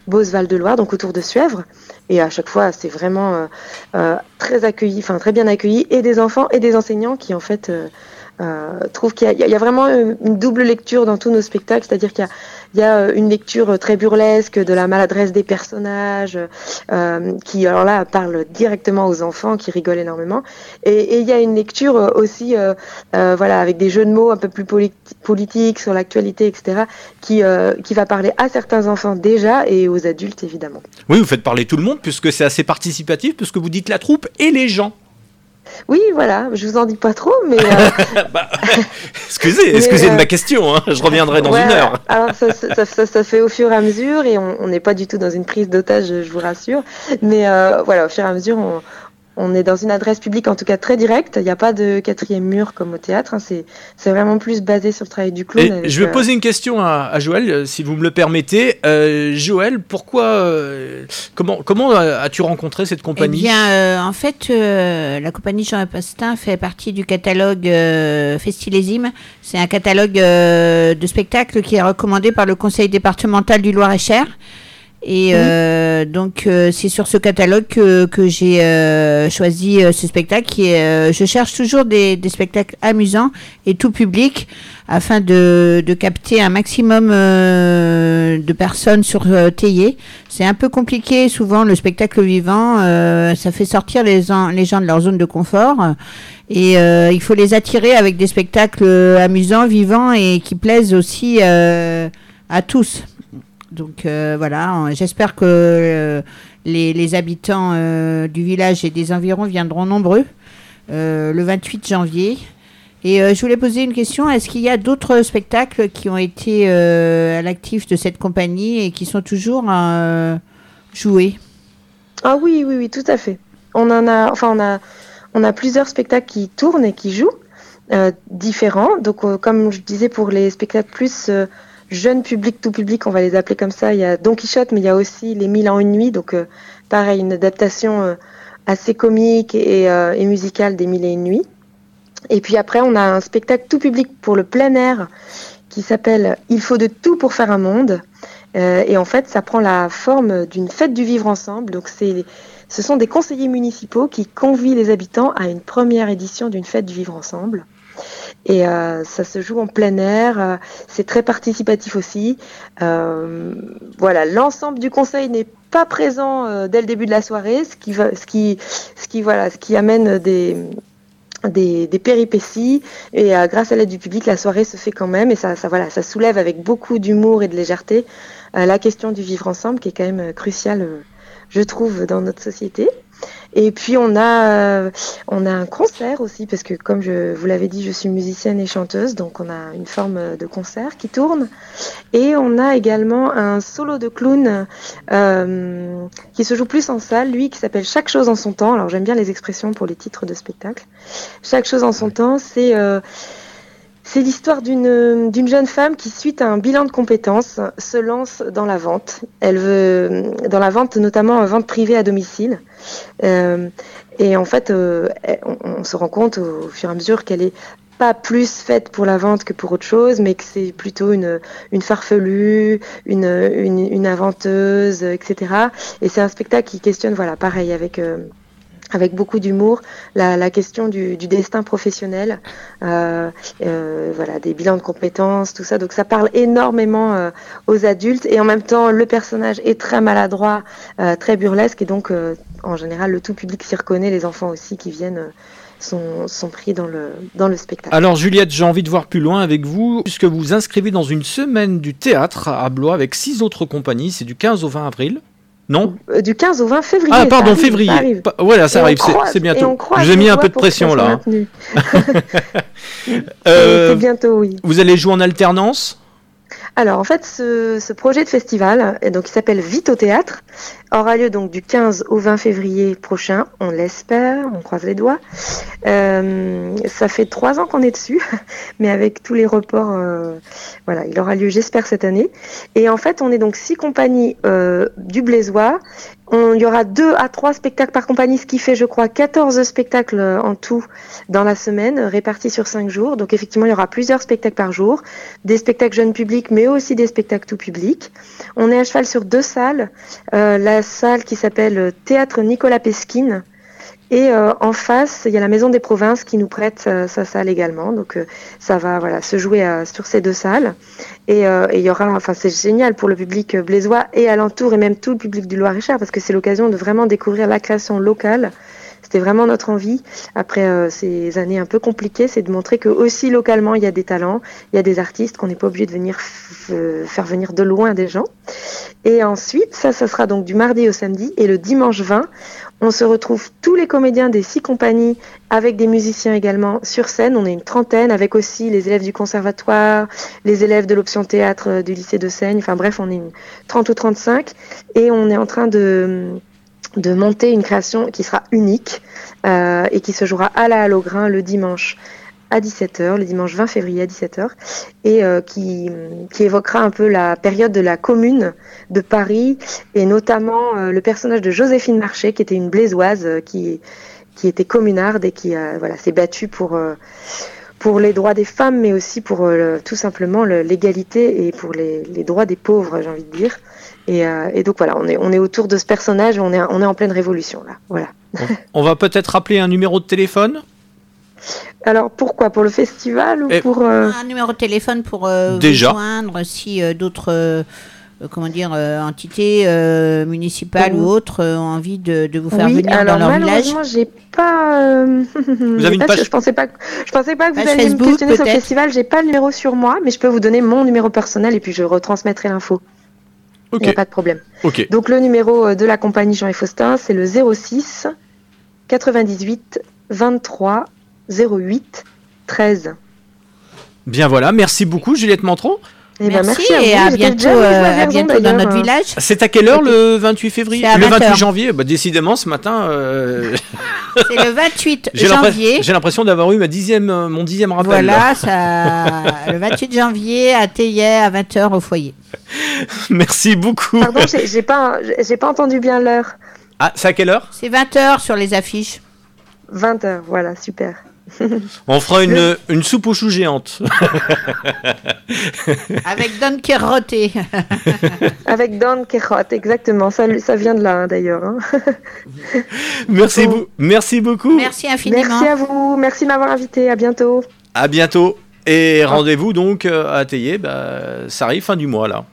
Beauce-Val de Loire, donc autour de Suèvre. Et à chaque fois, c'est vraiment très accueilli, enfin très bien accueilli, et des enfants et des enseignants qui en fait euh, trouve qu'il y, y, a vraiment une double lecture dans tous nos spectacles, c'est-à-dire qu'il y, y, a euh, une lecture très burlesque de la maladresse des personnages, euh, qui alors là parle directement aux enfants, qui rigolent énormément, et il y a une lecture aussi, euh, euh, voilà, avec des jeux de mots un peu plus politiques sur l'actualité, etc., qui qui va parler à certains enfants déjà et aux adultes évidemment. Oui, vous faites parler tout le monde puisque c'est assez participatif, puisque vous dites la troupe et les gens. Oui, voilà, je vous en dis pas trop, mais. Euh, (laughs) bah, (laughs) excusez, (laughs) excusez de ma euh, question, hein, je reviendrai dans une heure. alors ça, ça, ça, fait au fur et à mesure, et on n'est pas du tout dans une prise d'otage, je vous rassure. Mais euh, voilà, au fur et à mesure, on, on est dans une adresse publique en tout cas très directe. Il n'y a pas de quatrième mur comme au théâtre. Hein. C'est, vraiment plus basé sur le travail du clown. je vais poser une question à, Joël, si vous me le permettez. Euh, Joël, pourquoi, euh, comment, comment as-tu rencontré cette compagnie? Eh bien, euh, en fait, la compagnie Jean Pastin fait partie du catalogue Festilésime. C'est un catalogue de spectacles qui est recommandé par le conseil départemental du Loir-et-Cher. Et euh, donc euh, c'est sur ce catalogue que, que j'ai euh, choisi ce spectacle. Qui est, je cherche toujours des, des, spectacles amusants et tout public afin de, de capter un maximum de personnes sur Théier. C'est un peu compliqué souvent le spectacle vivant. ça fait sortir les, les gens de leur zone de confort. Et il faut les attirer avec des spectacles amusants, vivants et qui plaisent aussi à tous. Donc euh, voilà, j'espère que euh, les, habitants euh, du village et des environs viendront nombreux le 28 janvier. Et je voulais poser une question, est-ce qu'il y a d'autres spectacles qui ont été à l'actif de cette compagnie et qui sont toujours joués? Ah oui, oui, oui, tout à fait. On en a, enfin on a plusieurs spectacles qui tournent et qui jouent. différents. Donc, comme je disais, pour les spectacles plus jeune public, tout public, on va les appeler comme ça. Il y a Don Quichotte, mais il y a aussi Les Mille en une nuit. Donc, euh, pareil, une adaptation euh, assez comique et, euh, et, musicale des Mille et une nuits. Et puis après, on a un spectacle tout public pour le plein air qui s'appelle Il faut de tout pour faire un monde. et en fait, ça prend la forme d'une fête du vivre ensemble. Donc, c'est ce sont des conseillers municipaux qui convient les habitants à une première édition d'une fête du vivre ensemble. Et euh, ça se joue en plein air. Euh, c'est très participatif aussi. Euh, voilà, l'ensemble du conseil n'est pas présent dès le début de la soirée, ce qui, ce qui, ce qui, voilà, ce qui amène des, des, des, péripéties et grâce à l'aide du public, la soirée se fait quand même et ça, voilà, ça soulève avec beaucoup d'humour et de légèreté la question du vivre ensemble qui est quand même cruciale, je trouve, dans notre société. Et puis on a, euh, on a un concert aussi, parce que comme je vous l'avais dit, je suis musicienne et chanteuse, donc on a une forme de concert qui tourne. Et on a également un solo de clown euh, qui se joue plus en salle, lui, qui s'appelle Chaque chose en son temps. Alors j'aime bien les expressions pour les titres de spectacle. Chaque chose en son temps, c'est... Euh, c'est l'histoire d'une jeune femme qui, suite à un bilan de compétences, se lance dans la vente. Elle veut, dans la vente, notamment vente privée à domicile. Euh, et en fait, euh, on, se rend compte au, fur et à mesure qu'elle est pas plus faite pour la vente que pour autre chose, mais que c'est plutôt une, une farfelue, une, une, une inventeuse, etc. Et c'est un spectacle qui questionne, voilà, pareil, avec... Euh, avec beaucoup d'humour, la, question du, destin professionnel, euh, euh, voilà, des bilans de compétences, tout ça. Donc ça parle énormément euh, aux adultes et en même temps le personnage est très maladroit, très burlesque et donc en général le tout public s'y reconnaît, les enfants aussi qui viennent. Sont, pris dans le, dans le spectacle. Alors Juliette, j'ai envie de voir plus loin avec vous, puisque vous inscrivez dans une semaine du théâtre à Blois avec six autres compagnies, c'est du 15 au 20 avril. Non euh, Du 15 au 20 février. Ah, pardon, février. Ça Voilà, ça arrive, c'est bientôt. J'ai mis un peu de pression là. (laughs) Euh, bientôt, oui. Vous allez jouer en alternance? Alors en fait, ce, projet de festival, donc, qui s'appelle Vite au théâtre, aura lieu donc du 15 au 20 février prochain, on l'espère, on croise les doigts. Euh, ça fait trois ans qu'on est dessus, (laughs) mais avec tous les reports, euh, voilà, il aura lieu, j'espère, cette année. Et en fait, on est donc six compagnies euh, du Blaisois. On, il y aura deux à trois spectacles par compagnie, ce qui fait, je crois, 14 spectacles en tout dans la semaine, répartis sur cinq jours. Donc effectivement, il y aura plusieurs spectacles par jour, des spectacles jeunes publics, mais aussi des spectacles tout public. On est à cheval sur deux salles. la salle qui s'appelle Théâtre Nicolas Pesquine, et euh, en face, il y a la Maison des Provinces qui nous prête euh, sa salle également. Donc euh, ça va voilà se jouer sur ces deux salles. Et, il y aura, enfin c'est génial pour le public blésois et alentour et même tout le public du Loir-et-Cher parce que c'est l'occasion de vraiment découvrir la création locale. C'était vraiment notre envie après ces années un peu compliquées, c'est de montrer que aussi localement il y a des talents, il y a des artistes qu'on n'est pas obligé de venir faire venir de loin des gens. Et ensuite, ça, ça sera donc du mardi au samedi et le dimanche 20, on se retrouve tous les comédiens des six compagnies avec des musiciens également sur scène. On est une trentaine avec aussi les élèves du conservatoire, les élèves de l'option théâtre euh, du lycée de Seigne. Enfin bref, on est une 30 ou 35 et on est en train de, de monter une création qui sera unique euh, et qui se jouera à la Halograin le dimanche à 17h, le dimanche 20 février à 17h, et euh, qui, qui, évoquera un peu la période de la commune de Paris, et notamment euh, le personnage de Joséphine Marché, qui était une blésoise, qui, qui était communarde et qui voilà, s'est battue pour, pour les droits des femmes, mais aussi pour tout simplement l'égalité et pour les, les, droits des pauvres, j'ai envie de dire. Et, et, donc voilà, on est, on est autour de ce personnage, on est, on est en pleine révolution là. Voilà. On va peut-être rappeler un numéro de téléphone? Alors pourquoi? Pour le festival ou pour euh, un numéro de téléphone pour euh, Déjà. vous joindre si euh, d'autres comment dire entités municipales ou autres ont envie de, vous faire venir dans leur village? Malheureusement, j'ai pas. (laughs) vous avez une page Je pensais pas. Je pensais pas que vous alliez me questionner sur le festival. J'ai pas le numéro sur moi, mais je peux vous donner mon numéro personnel et puis je retransmettrai l'info. Il n'y a pas de problème. Donc le numéro de la compagnie Jean et Faustin, c'est le 06 98 23 08 13. Bien voilà, merci beaucoup Juliette Mantron. Eh ben, merci, et à, bientôt, euh, dans notre village. C'est à quelle heure le 28 février Le 28 janvier bah, Décidément, ce matin. Euh, c'est le 28 (laughs) janvier. J'ai l'impression d'avoir eu ma dixième, euh, mon dixième rappel. Voilà, ça, le 28 janvier à Théier à 20h au foyer. (laughs) Merci beaucoup. Pardon, j'ai pas, pas entendu bien l'heure. Ah, c'est à quelle heure? C'est 20h sur les affiches. 20h, voilà, super. (laughs) On fera une, une, soupe aux choux géante. (laughs) Avec Don Quixote. (laughs) Avec Don Quixote, exactement. Ça, ça vient de là, hein, d'ailleurs. Hein. merci, merci beaucoup. Merci infiniment. Merci à vous. Merci de m'avoir invité. À bientôt. À bientôt. Et rendez-vous donc euh, à Théier. Bah, ça arrive fin du mois, là.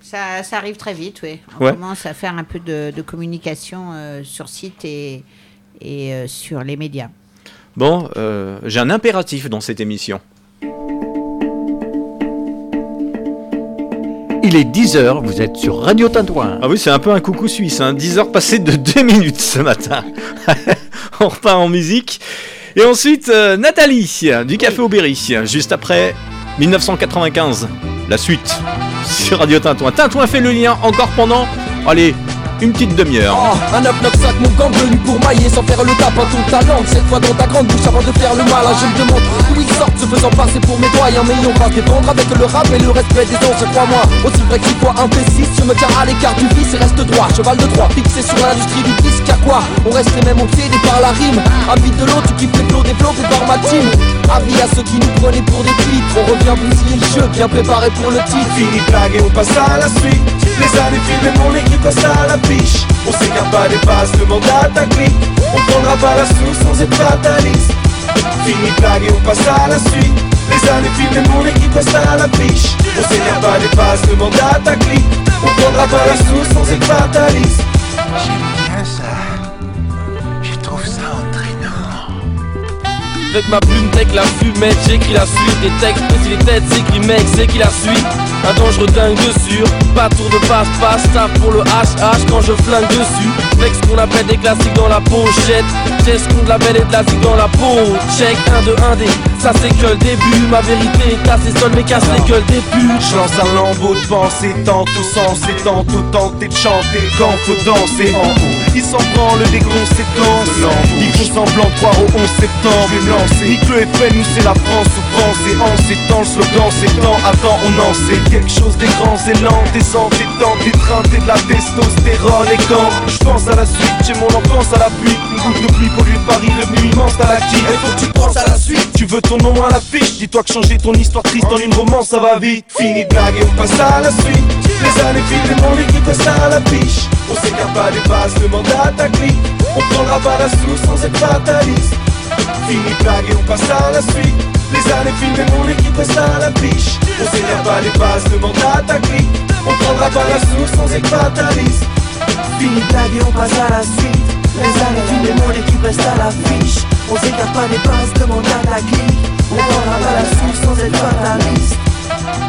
Ça, ça arrive très vite, oui. On commence à faire un peu de, communication euh, sur site et, et euh, sur les médias. Bon, euh, j'ai un impératif dans cette émission. Il est 10h, vous êtes sur Radio Tintouin. Ah oui, c'est un peu un coucou suisse, hein. 10h passé de 2 (laughs) minutes ce matin. (laughs) On repart en musique. Et ensuite, euh, Nathalie, du Café Aubéry, juste après 1995. La suite sur Radio Tintouin. Tintouin fait le lien encore pendant, allez, une petite demi-heure. Oh, un 995, mon gang venu pour mailler sans faire le tapin ton talent. Cette fois dans ta grande bouche avant de faire le mal. Je me demande d'où ils sortent, se faisant passer pour mes doyens. Mais on va dépendre avec le rap et le respect des anciens, crois-moi. Aussi vrai qu'il un pessimiste, je me tiens à l'écart du vice et reste droit. Cheval de droit, fixé sur l'industrie du disque, à quoi On reste les mêmes obsédés par la rime. Habite de l'autre, tu kiffes les flots développés par ma team. Avis à ceux qui nous prenaient pour des pitres. On revient bousiller le jeu, bien préparé pour le titre. Fini blague et on passe à la suite. Les années filent mon équipe passe à la biche. On s'écarte pas des bases, demande à ta clique On prendra pas la soupe sans être fataliste. Fini blague et on passe à la suite. Les années filent et mon équipe passe à la biche On s'écarte pas des bases, demande à ta clique On prendra pas la soupe sans être fataliste. J'aime bien ça. Avec ma plume, tech la fumette, j'écris la suite Des textes, si les têtes s'écrit mec, c'est qui la suite? Un dangereux dingue de sûr pas tour de passe-passe, tape pour le HH quand je flingue dessus. Avec ce qu'on appelle des classiques dans la pochette. J'ai ce qu'on de la belle et de la zig dans la peau. Check 1 2 1 D, ça c'est que le début. Ma vérité est assez seule, mais casse les gueules des putes. Je lance un lambeau de pensée, tantôt sens et tantôt tenter de chanter quand faut danser en haut. Ils s'en branlent des conséquences. Ils font semblant de croire au 11 septembre. Je vais me lancer. Nique le FN, nous c'est la France ou France et en ces temps, le slogan c'est temps. Attends, on en sait quelque chose des grands élans, des entêtants, des trains, de la testostérone et quand je pense à la suite, j'ai mon enfance à la pluie. Une goutte de pluie pour lui Paris, le nuit immense à la qui. Il faut que tu penses à la suite. Tu veux ton nom à l'affiche, dis-toi que changer ton histoire triste en une romance ça va vite. Fini de blaguer, on passe à la suite. Les années filent, mon équipe reste à la biche? On s'écarte pas des bases, demande à ta clique. On prendra pas la sous sans être fataliste. Fini de blaguer, on passe à la suite. Les années filent, mon équipe reste à la biche. On s'écarte pas des bases, demande à ta clique. On prendra pas la sous sans être fataliste. Fini de blaguer, on passe à la suite. Les années filent, mon équipe reste à la fiche. On s'écarte pas des bases, demande à ta clique. On prendra pas la sous sans être fataliste.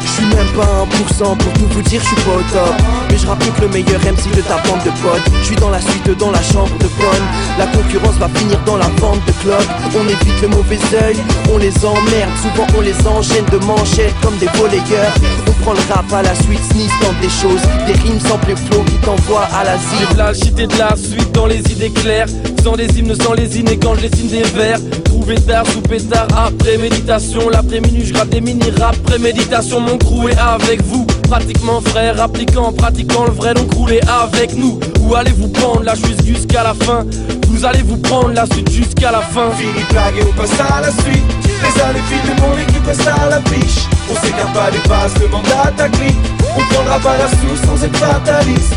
Je suis même pas 1% pour tout vous dire, je suis pas au top. Mais je que le meilleur MC de ta bande de potes. Je suis dans la suite, dans la chambre de bonne. La concurrence va finir dans la vente de club. On évite le mauvais oeil, on les emmerde. Souvent on les enchaîne de manchettes comme des volleyeurs. On prend le rap à la suite, sneeze tente des choses. Des rimes sans plus flow qui t'envoient à l'asile. De la de la suite dans les idées claires. Sans les hymnes, sans les inés quand je dessine des vers. Trouver tard, sous pétard, après méditation. L'après-minuit, je gratte des mini-rap, préméditation. Mon crew est avec vous, pratiquement frère, appliquant, pratiquant le vrai, donc roulez avec nous. Où allez-vous prendre la suite jusqu'à la fin? Vous allez vous prendre la suite jusqu'à la fin. Fini blague et on passe à la suite. Les années filent, mon équipe reste à la biche. On s'écarte pas des bases, demande à ta. On prendra pas la sous sans être fataliste.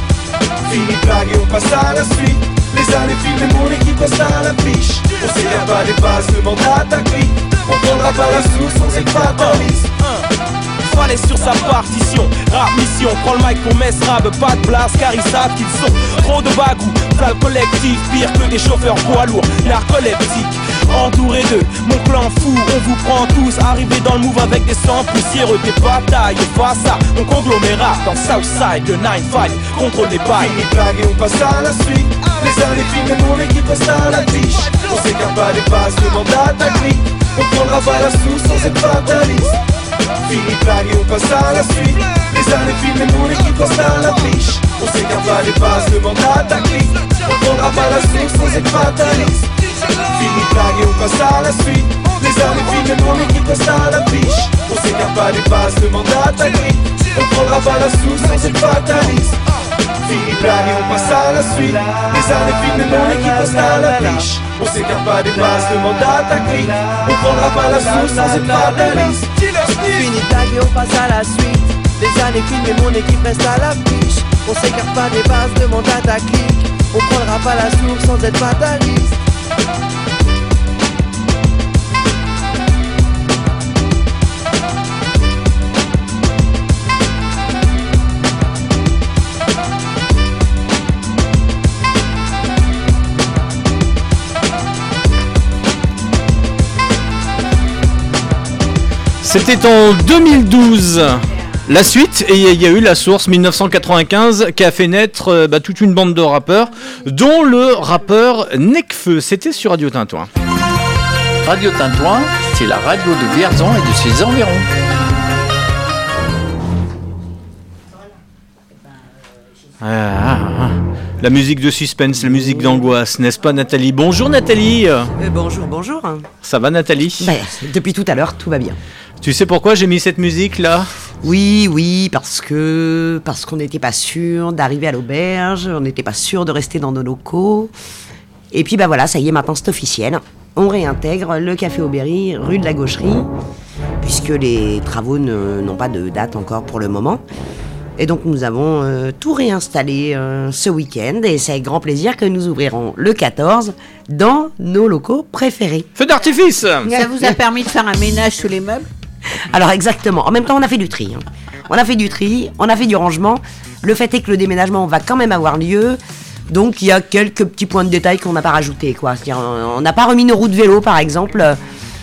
Fini blague et on passe à la suite. Les années filent, mon équipe reste à la biche. On pas des bases, demande à ta clique. On prendra pas la sous sans être. Fallait sur sa partition, rap mission, prends le mic pour Mess Rab, pas de place car ils savent qu'ils sont trop de bagou, le collectif, pire que des chauffeurs poids lourds, narcoleptiques, entouré d'eux, mon clan fou, on vous prend tous, arrivé dans le move avec des sangs poussiéreux, des batailles, face à mon conglomérat. Dans Southside, le 9-5, contrôle des bails. Fini blague et on passe à la suite, les années filment, mon équipe reste à la biche, on s'écarte pas des bases, demande à ta on prendra pas la sous sans être fataliste. Fini blague et on passe à la suite. Les années filment, mon équipe reste à la biche On s'écarte pas des bases, demande à ta clique On prendra pas la sous sans être fataliste Fini blague et on passe à la suite. Les années filment, mon équipe reste à la biche On s'écarte pas des bases, demande à ta clique On prendra pas la sous sans être fataliste Fini blague et on passe à la suite. Les années filment, mon équipe reste à la biche On s'écarte pas des bases, demande à ta clique On prendra pas la sous sans être fataliste Fini tag et on passe à la suite. Les années filment et mon équipe reste à la fiche. On s'écarte pas des bases, demande à ta clique. On prendra pas la source sans être fataliste C'était en 2012. La suite, et il y a eu la source 1995 qui a fait naître euh, bah, toute une bande de rappeurs, dont le rappeur Necfeu. C'était sur Radio Tintouin. Radio Tintouin, c'est la radio de Vierzon et de ses environs. Ah, ah, ah. La musique de suspense, la musique d'angoisse, n'est-ce pas Nathalie? Bonjour Nathalie Euh, bonjour, bonjour. Ça va Nathalie? Ben, depuis tout à l'heure, tout va bien. Tu sais pourquoi j'ai mis cette musique là Oui, oui, parce que parce qu'on n'était pas sûr d'arriver à l'auberge, on n'était pas sûr de rester dans nos locaux. Et puis bah voilà, ça y est, maintenant c'est officiel. On réintègre le café Aubéry, rue de la Gaucherie, puisque les travaux ne- n'ont pas de date encore pour le moment. Et donc nous avons euh, tout réinstallé euh, ce week-end et c'est avec grand plaisir que nous ouvrirons le 14 dans nos locaux préférés. Feu d'artifice Ça vous a permis de faire un ménage sous les meubles? (laughs) Alors exactement. En même temps, on a fait du tri. hein. On a fait du tri, on a fait du rangement. Le fait est que le déménagement va quand même avoir lieu. Donc il y a quelques petits points de détail qu'on n'a pas rajoutés. Quoi. Euh, On n'a pas remis nos roues de vélo, par exemple.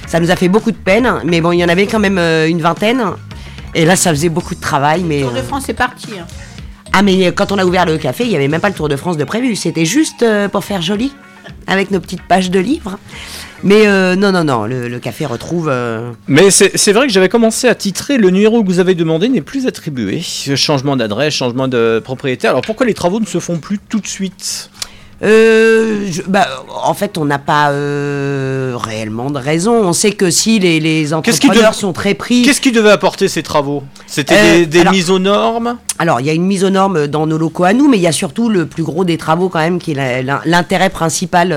Ça nous a fait beaucoup de peine. Mais bon, il y en avait quand même euh, une vingtaine. Et là, ça faisait beaucoup de travail. Mais Tour de euh, France est parti. hein. Ah, mais quand on a ouvert le café, il n'y avait même pas le Tour de France de prévu. C'était juste euh, pour faire joli, avec nos petites pages de livres. Mais euh, non, non, non, le, le café retrouve. euh, Mais c'est vrai que j'avais commencé à titrer le numéro que vous avez demandé n'est plus attribué. Changement d'adresse, changement de propriétaire. Alors pourquoi les travaux ne se font plus tout de suite? Euh, je- bah, en fait, on n'a pas euh, réellement de raison. On sait que si les, les entrepreneurs sont très pris. Qu'est-ce qui devait apporter ces travaux? C'était Euh, des, des alors- mises aux normes? Alors, il y a une mise aux normes dans nos locaux à nous, mais il y a surtout le plus gros des travaux quand même, qui est l'intérêt principal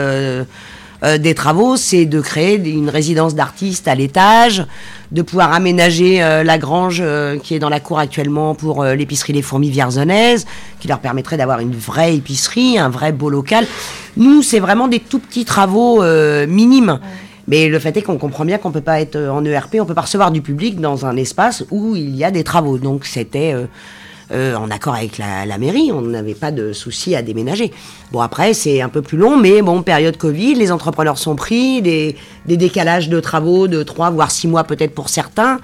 euh, des travaux, c'est de créer une résidence d'artistes à l'étage, de pouvoir aménager euh, la grange euh, qui est dans la cour actuellement pour l'épicerie Les Fourmis Vierzonaises, qui leur permettrait d'avoir une vraie épicerie, un vrai beau local. Nous, c'est vraiment des tout petits travaux minimes. Mais le fait est qu'on comprend bien qu'on peut pas être en ERP, on peut pas recevoir du public dans un espace où il y a des travaux. Donc c'était euh, en accord avec la, mairie, on n'avait pas de souci à déménager. Bon après c'est un peu plus long, mais bon période Covid, les entrepreneurs sont pris, des, décalages de travaux de 3 voire 6 mois peut-être pour certains.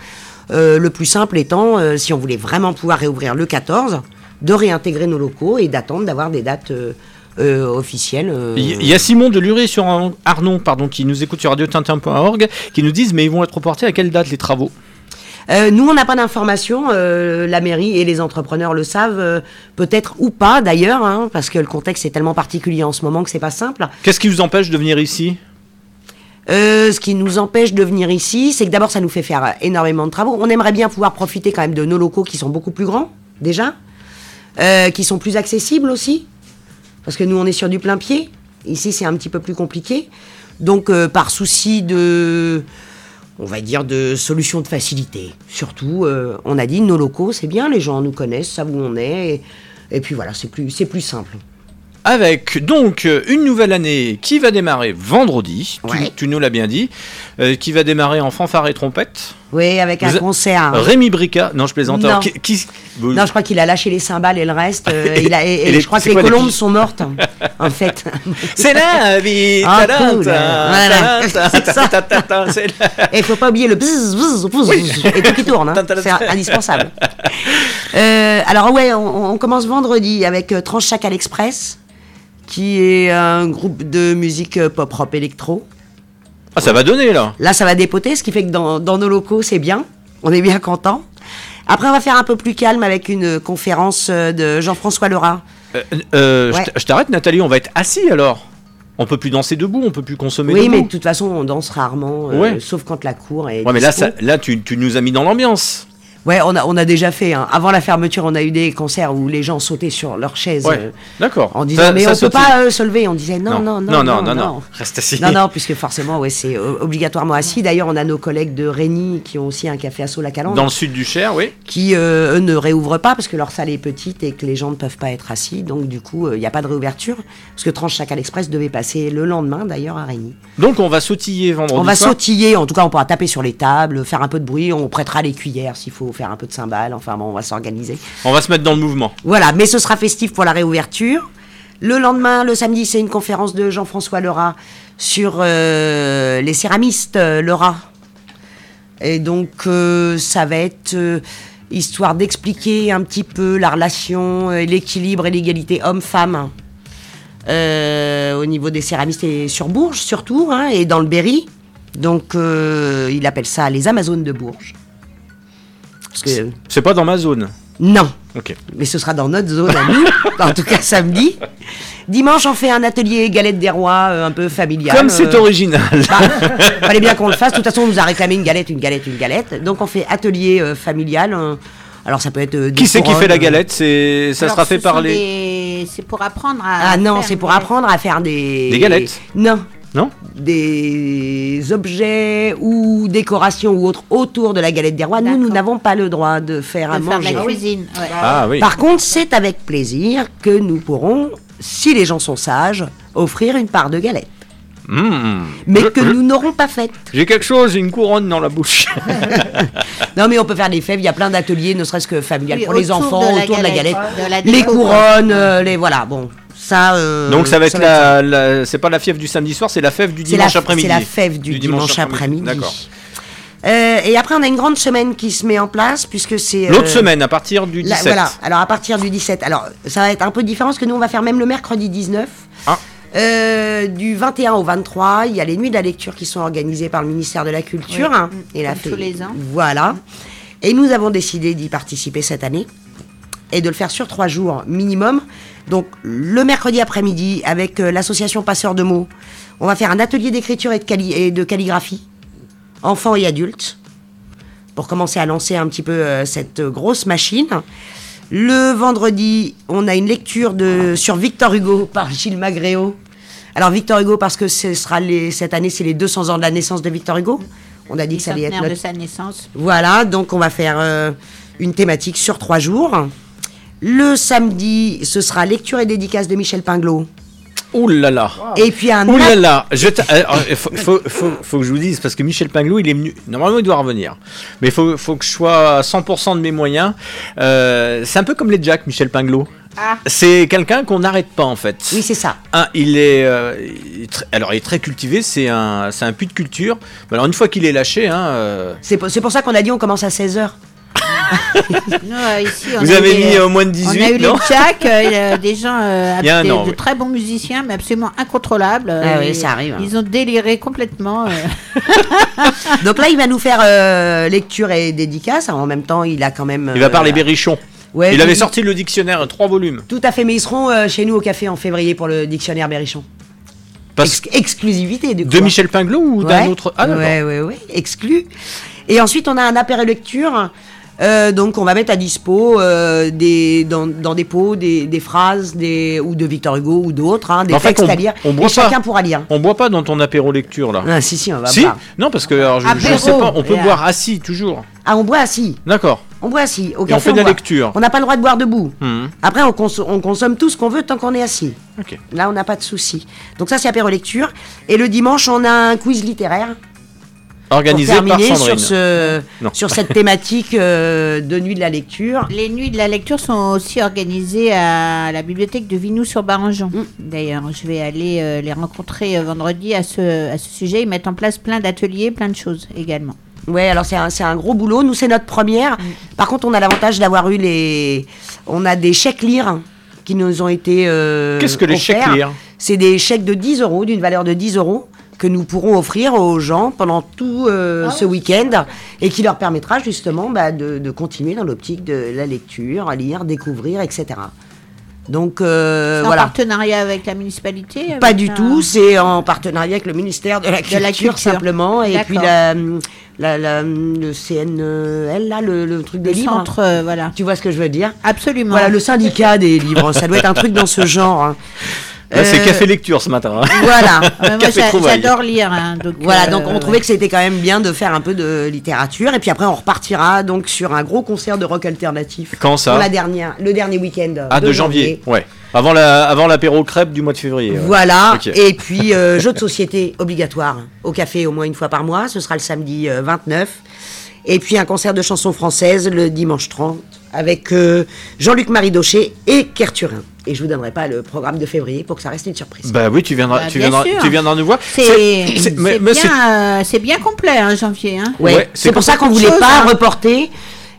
Euh, le plus simple étant, euh, si on voulait vraiment pouvoir réouvrir le 14, de réintégrer nos locaux et d'attendre d'avoir des dates officielles. Il y- a Simon de Luré sur Arnon, pardon, qui nous écoute sur radiotintin.org, qui nous disent mais ils vont être reportés à quelle date les travaux? Euh, nous, on n'a pas d'informations. euh, la mairie et les entrepreneurs le savent, euh, peut-être ou pas d'ailleurs, hein, parce que le contexte est tellement particulier en ce moment que c'est pas simple. Qu'est-ce qui vous empêche de venir ici? Euh, ce qui nous empêche de venir ici, c'est que d'abord, ça nous fait faire énormément de travaux. On aimerait bien pouvoir profiter quand même de nos locaux qui sont beaucoup plus grands, déjà, euh, qui sont plus accessibles aussi, parce que nous, on est sur du plein pied. Ici, c'est un petit peu plus compliqué. Donc, euh, par souci de, on va dire, de solution de facilité, surtout, euh, on a dit nos locaux, c'est bien, les gens nous connaissent, savent où on est, et, et puis voilà, c'est plus, c'est plus simple. Avec donc euh, une nouvelle année qui va démarrer vendredi, tu, nous l'as bien dit, euh, qui va démarrer en fanfare et trompette. Oui, avec un Vous concert. Rémi Brica, non je plaisante. Non. Alors, qui, qui- vous- Non, je crois qu'il a lâché les cymbales et le reste. euh, (laughs) il a, et, Et et les- je crois que les quoi, les colombes sont mortes, en fait. (laughs) C'est la vie Et il faut pas oublier le bzz, bzz, bzz, et tout qui tourne. hein. (laughs) C'est indispensable. Euh, alors ouais, on, on commence vendredi avec euh, Transchac à l'Express, qui est un groupe de musique euh, pop rock électro. Ah, ça va donner là. Là, ça va dépoter, ce qui fait que dans, dans nos locaux, c'est bien. On est bien content. Après, on va faire un peu plus calme avec une conférence euh, de Jean-François Lerat. Euh, euh, je Ouais. t- Je t'arrête Nathalie, on va être assis alors. On peut plus danser debout, on peut plus consommer Oui, debout. mais de toute façon, on danse rarement, euh, Ouais. sauf quand la cour est. Ouais, mais là, ça- là tu, tu nous as mis dans l'ambiance. Ouais, on a, on a déjà fait. hein. Avant la fermeture, on a eu des concerts où les gens sautaient sur leurs chaises. Ouais, euh, d'accord. En disant, Ça- mais ça on peut saute- pas euh, se lever. On disait, non, non, non. non, non, non, non. Reste assis. Non, non, puisque forcément, ouais, c'est euh, obligatoirement assis. D'ailleurs, on a nos collègues de Rény qui ont aussi un café à la calandre Dans le sud du Cher, oui. qui eux ne réouvrent pas parce que leur salle est petite et que les gens ne peuvent pas être assis. Donc du coup, il n'y a pas de réouverture parce que Transchac à l'Express devait passer le lendemain d'ailleurs à Rény. Donc on va sautiller vendredi On va soir. sautiller, en tout cas on pourra taper sur les tables, faire un peu de bruit, on prêtera les cuillères s'il faut faire un peu de cymbales, enfin bon, on va s'organiser. On va se mettre dans le mouvement. Voilà, mais ce sera festif pour la réouverture. Le lendemain, le samedi, c'est une conférence de Jean-François Lerat sur euh, les céramistes euh, Lerat. Et donc, euh, ça va être euh, histoire d'expliquer un petit peu la relation, l'équilibre et l'égalité homme-femme au niveau des céramistes et sur Bourges surtout, hein, et dans le Berry. Donc, il appelle ça les Amazones de Bourges. Parce que C'est pas dans ma zone. non. Ok. Mais ce sera dans notre zone à nous, (laughs) en tout cas samedi. Dimanche, on fait un atelier galette des rois euh, un peu familial. Comme c'est euh, original. bah, (laughs) fallait bien qu'on le fasse. De toute façon, on nous a réclamé une galette, une galette, une galette. Donc on fait atelier euh, familial. euh, alors ça peut être. euh, des Qui c'est qui fait la galette? C'est ça Alors, sera fait ce par les. des- C'est pour apprendre à. Ah non, c'est pour des- apprendre à faire des. Des galettes Non. Non Des objets ou décorations ou autres autour de la galette des rois. Nous, nous n'avons pas le droit de faire à de faire de manger. la cuisine. ouais. Ah oui. Par contre, c'est avec plaisir que nous pourrons, si les gens sont sages, offrir une part de galette. Mmh. Mais Je- que je- nous n'aurons pas faite. J'ai quelque chose, j'ai une couronne dans la bouche. (laughs) Non, mais on peut faire des fèves. Il y a plein d'ateliers, ne serait-ce que familial Oui, pour les autour enfants, de la autour de la galette. galette, de la les déco, couronnes, euh, les voilà. Bon, ça. euh, Donc ça va être la, la- c'est pas la fièvre du samedi soir, c'est la fève du dimanche la- après-midi. c'est la fève du dimanche après-midi. D'accord. Euh, et après, on a une grande semaine qui se met en place, puisque c'est... L'autre semaine, à partir du 17. La- voilà, alors à partir du 17. Alors, ça va être un peu différent, parce que nous, on va faire même le mercredi 19. Ah. Euh, du 21 au 23, il y a les nuits de la lecture qui sont organisées par le ministère de la Culture. Oui, hein, et la comme tous les ans. Voilà. Et nous avons décidé d'y participer cette année et de le faire sur trois jours minimum. Donc le mercredi après-midi, avec euh, l'association Passeurs de mots, on va faire un atelier d'écriture et, de cali- et de calligraphie, enfants et adultes, pour commencer à lancer un petit peu euh, cette grosse machine. Le vendredi, on a une lecture de, sur Victor Hugo par Gilles Magréo. Alors Victor Hugo, parce que ce sera les, cette année, c'est les 200 ans de la naissance de Victor Hugo. On a dit que ça allait être notre de sa naissance. voilà, donc on va faire euh, une thématique sur trois jours. Le samedi, ce sera lecture et dédicace de Michel Pinglot. Ouh là là. Et puis un Ouh là là. Je alors, il faut, faut, faut- faut que je vous dise, parce que Michel Pinglot, il est venu. Normalement, il doit revenir. Mais il faut, faut que je sois à 100% de mes moyens. Euh, c'est un peu comme les Jack, Michel Pinglot. Ah. C'est quelqu'un qu'on n'arrête pas en fait. Oui, c'est ça. Un, il est, euh, il alors il est très cultivé, c'est un, c'est un puits de culture. Mais alors une fois qu'il est lâché, hein, euh, C'est pour, ça qu'on a dit on commence à 16h. Nous, euh, ici, on Vous a avez eu mis, les- euh, moins de 18, On a eu non les euh, des gens, euh, (laughs) Il y a un des- an, de oui. très bons musiciens, mais absolument incontrôlables. Ah oui, Et ça arrive, hein. Ils ont déliré complètement. euh. (laughs) Donc là, il va nous faire euh, lecture et dédicace. En même temps, il a quand même. il va euh, parler berrichon. Ouais, il avait sorti le dictionnaire, trois volumes. Tout à fait, mais ils seront euh, chez nous au café en février pour le dictionnaire Berrichon. Parce- Ex- exclusivité du coup. De hein. Michel Pinglot ou d'un Ouais. autre Ah d'accord. Ouais, ouais, ouais, exclu. Et ensuite, on a un apéro lecture. Euh, donc, on va mettre à dispo euh, des, dans, dans des pots des, des phrases des, ou de Victor Hugo ou d'autres, hein, des En fait, textes on- à lire. on boit et chacun pas. pourra lire. On boit pas dans ton apéro lecture là. Ah, si, si, on va si boire. Non, parce que alors, je, Apéro, sais pas, on peut boire assis toujours. Ah, on boit assis. D'accord. On boit assis. Au Et on fait de la boit. lecture. On n'a pas le droit de boire debout. Mhm. Après, on, conso- on consomme tout ce qu'on veut tant qu'on est assis. Là, on n'a pas de souci. Donc ça, c'est apéro lecture. Et le dimanche, on a un quiz littéraire. Organisé pour par terminer Sandrine. sur, ce, Non. sur cette (laughs) thématique euh, de nuit de la lecture. Les nuits de la lecture sont aussi organisées à la bibliothèque de Vinou-sur-Barangeon. Mm. D'ailleurs, je vais aller euh, les rencontrer euh, vendredi à ce, à ce sujet. Ils mettent en place plein d'ateliers, plein de choses également. Ouais, alors c'est un, gros boulot. Nous, c'est notre première. Par contre, on a l'avantage d'avoir eu les. On a des chèques lire qui nous ont été. euh, Qu'est-ce que les chèques lire? C'est des chèques de 10 euros, d'une valeur de 10 euros, que nous pourrons offrir aux gens pendant tout euh, ce week-end et qui leur permettra justement bah, de, de continuer dans l'optique de la lecture, à lire, découvrir, etc. Donc euh, en voilà. partenariat avec la municipalité Pas du un- tout, c'est en partenariat avec le ministère de la Culture, la Culture. simplement, et puis la, la- la- le CNL, là, le, le truc des Le livres. centre, euh, voilà. Tu vois ce que je veux dire? Absolument. Voilà, le syndicat des livres, ça doit être un truc dans ce (laughs) genre. hein. Là, c'est Euh, café lecture ce matin. hein. Voilà. (laughs) Moi, j'adore lire. hein, donc, Voilà, euh, donc on trouvait que c'était quand même bien de faire un peu de littérature, et puis après on repartira donc sur un gros concert de rock alternatif. Quand ça Pour la dernière, le dernier week-end Ah, de janvier. Ouais. Avant la, avant l'apéro crêpe du mois de février. ouais. Voilà, et puis euh, jeu de société obligatoire au café au moins une fois par mois, ce sera le samedi euh, 29. Et puis un concert de chansons françaises le dimanche 30 avec euh, Jean-Luc Marie Daucher et Kerturin. Et je vous donnerai pas le programme de février pour que ça reste une surprise. Bah oui, tu viendras, Bah, tu viendras, sûr. tu viendras nous voir. C'est bien, euh, bien complet, hein, janvier. Hein. Ouais, Ouais, c'est pour ça qu'on voulait pas hein. reporter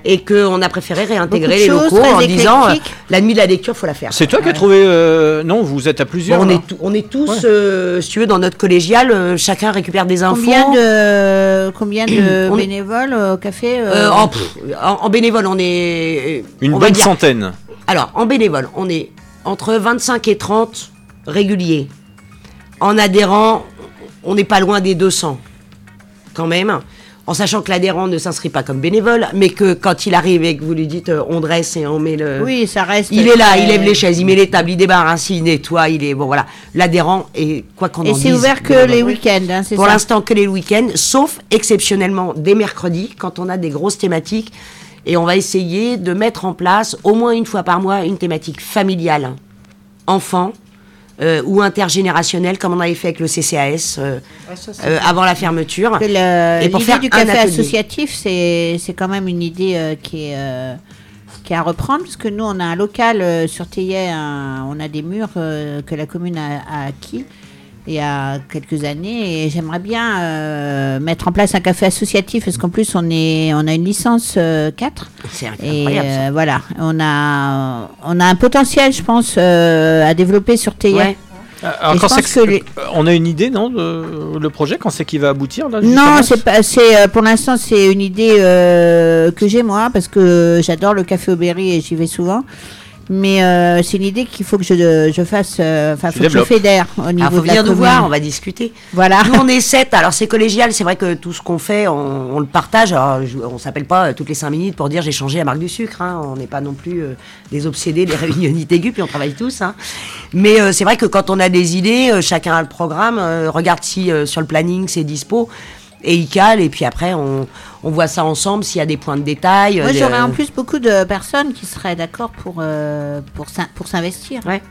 et qu'on a préféré réintégrer les choses, locaux en disant euh, la nuit de la lecture, faut la faire. C'est toi qui as trouvé. euh, Non, vous êtes à plusieurs. Bon, on, est tou- on est tous, euh, si tu veux, dans notre collégial, euh, chacun récupère des infos. Combien de, combien de (clears throat) bénévoles au café euh, Euh, en, pff, en- en bénévole, on est. Une on bonne dire- centaine. Alors, en bénévole, on est entre 25 et 30 réguliers. En adhérent, on n'est pas loin des 200, quand même. En sachant que l'adhérent ne s'inscrit pas comme bénévole, mais que quand il arrive et que vous lui dites euh, on dresse et on met le. Oui, ça reste. Il est là, très- il lève les chaises, il met les tables, il débarrasse, il nettoie, il est. Bon, voilà. L'adhérent, et quoi qu'on en Et dise. c'est ouvert que les week-ends, hein, c'est Pour l'instant, que les week-ends, sauf exceptionnellement des mercredis, quand on a des grosses thématiques. Et on va essayer de mettre en place, au moins une fois par mois, une thématique familiale, enfant, euh, ou intergénérationnelle, comme on avait fait avec le CCAS euh, euh, avant la fermeture. Le- Et pour L'idée faire du café atelier. associatif, c'est c'est quand même une idée euh, qui est. euh, qui est à reprendre, parce que nous, on a un local euh, sur Théier, un- on a des murs euh, que la commune a, a acquis. Il y a quelques années et j'aimerais bien euh, mettre en place un café associatif parce qu'en plus on est on a une licence 4 C'est et incroyable. ça. euh, voilà on a on a un potentiel je pense euh, à développer sur TIA. Ouais. Alors, quand que- que les- euh, on a une idée, non, de le projet, quand c'est qu'il va aboutir là Non, c'est pas. C'est euh, pour l'instant c'est une idée euh, que j'ai moi parce que j'adore le café au berry et j'y vais souvent. Mais euh, c'est une idée qu'il faut que je, je fasse. euh, Enfin, faut que je fédère au niveau Ah, faut de la venir nous voir, on va discuter. Voilà. Nous, on (laughs) est sept. Alors, c'est collégial. C'est vrai que tout ce qu'on fait, on, on le partage. Alors, je- on s'appelle pas euh, toutes les cinq minutes pour dire j'ai changé la marque du sucre. hein. On n'est pas non plus euh, des obsédés, des (laughs) réunionnite aiguës, puis on travaille tous. hein. Mais euh, c'est vrai que quand on a des idées, euh, chacun a le programme, euh, regarde si euh, sur le planning c'est dispo. Et il cale, et puis après, on, on voit ça ensemble s'il y a des points de détail. Moi, euh, j'aurais en plus beaucoup de personnes qui seraient d'accord pour euh, pour s'in- pour s'investir. Ouais.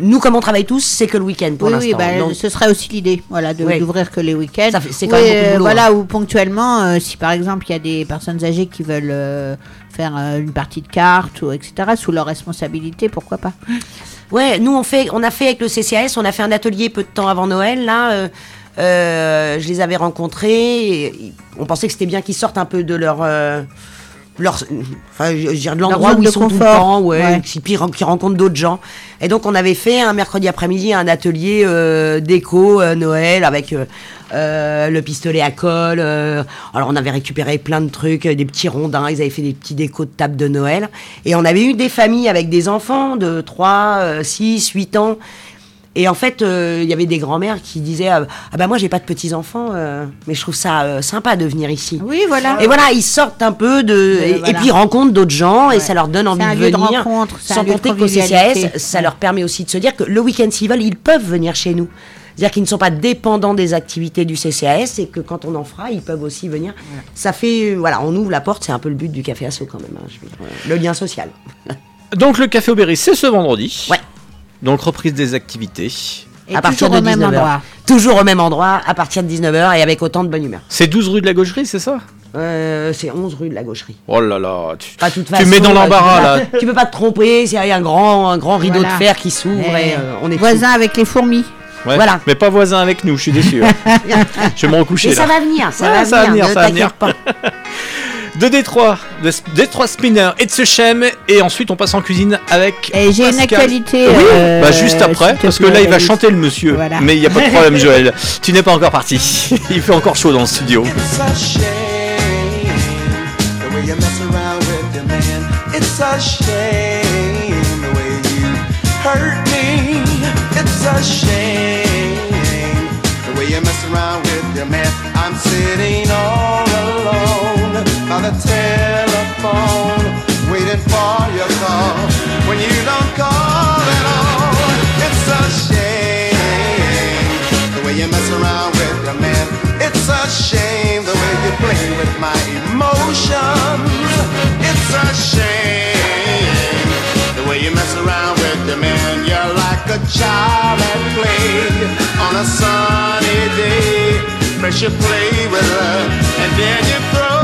Nous, comme on travaille tous, c'est que le week-end pour Oui, l'instant. oui, bah, Donc, ce serait aussi l'idée, voilà, Oui. d'ouvrir que les week-ends. C'est Oui, quand même beaucoup de euh, boulot, Voilà, hein. ou ponctuellement, euh, si par exemple il y a des personnes âgées qui veulent euh, faire euh, une partie de cartes ou etc. sous leur responsabilité, pourquoi pas Ouais, nous on fait, on a fait avec le CCAS, on a fait un atelier peu de temps avant Noël. Là, euh, euh, je les avais rencontrés. Et on pensait que c'était bien qu'ils sortent un peu de leur, euh, leur, enfin, je, veux dire de l'endroit où ils sont tout le confort. temps, ouais, Ouais. qui, qui rencontrent d'autres gens. Et donc on avait fait un mercredi après-midi un atelier euh, déco euh, Noël avec euh, euh, le pistolet à colle. euh, alors on avait récupéré plein de trucs, euh, des petits rondins, ils avaient fait des petits décos de table de Noël. Et on avait eu des familles avec des enfants de 3, euh, 6, 8 ans. Et en fait, euh, il y avait des grands-mères qui disaient Ah ah bah moi, j'ai pas de petits-enfants, euh, mais je trouve ça euh, sympa de venir ici. Oui, voilà. Et voilà, ils sortent un peu de. et, puis ils rencontrent d'autres gens et ça leur donne envie C'est un de lieu de venir. rencontre, c'est un sans de compter qu'au. CCAS, ça leur permet aussi de se dire que le week-end, s'ils veulent, ils peuvent venir chez nous. C'est-à-dire qu'ils ne sont pas dépendants des activités du CCAS et que quand on en fera, ils peuvent aussi venir. Ça fait. euh, Voilà, on ouvre la porte, c'est un peu le but du Café Asso quand même. hein, je veux dire, euh, le lien social. Donc le café au berry, c'est ce vendredi. Ouais. Donc reprise des activités. Et à partir toujours de au même 19h. endroit. Toujours au même endroit, à partir de 19h et avec autant de bonne humeur. C'est 12 rue de la Gaucherie, c'est ça? Euh, c'est 11 rue de la Gaucherie. Oh là là, tu, Pas toute tu façon, mets dans l'embarras tu là. Tu peux pas te tromper, il y a un grand, un grand rideau Voilà. de fer qui s'ouvre et, euh, on est voisin avec les fourmis. Ouais, Voilà. Mais pas voisin avec nous, je suis déçu. hein. (laughs) je vais me recoucher Mais là. ça va venir, ça Ouais, va ça va venir, venir, ne ça va venir. pas. (laughs) De Détroit, de Détroit Spinner et de Sechem. Et ensuite, on passe en cuisine avec. Et j'ai une Pascal. actualité. Oui, euh, bah juste après, parce que là, il va chanter le monsieur. Voilà. Mais il n'y a pas de problème, (laughs) Joël. Tu n'es pas encore parti. Il fait encore chaud dans le studio. It's a shame the way you mess around with your man. It's a shame the way you hurt me. It's a shame the way you mess around with your man. I'm sitting alone by the telephone, waiting for your call. When you don't call at all, it's a shame the way you mess around with your man. It's a shame the way you play with my emotions. It's a shame the way you mess around with your man. You're like a child at play on a sunny day. First you play with her and then you throw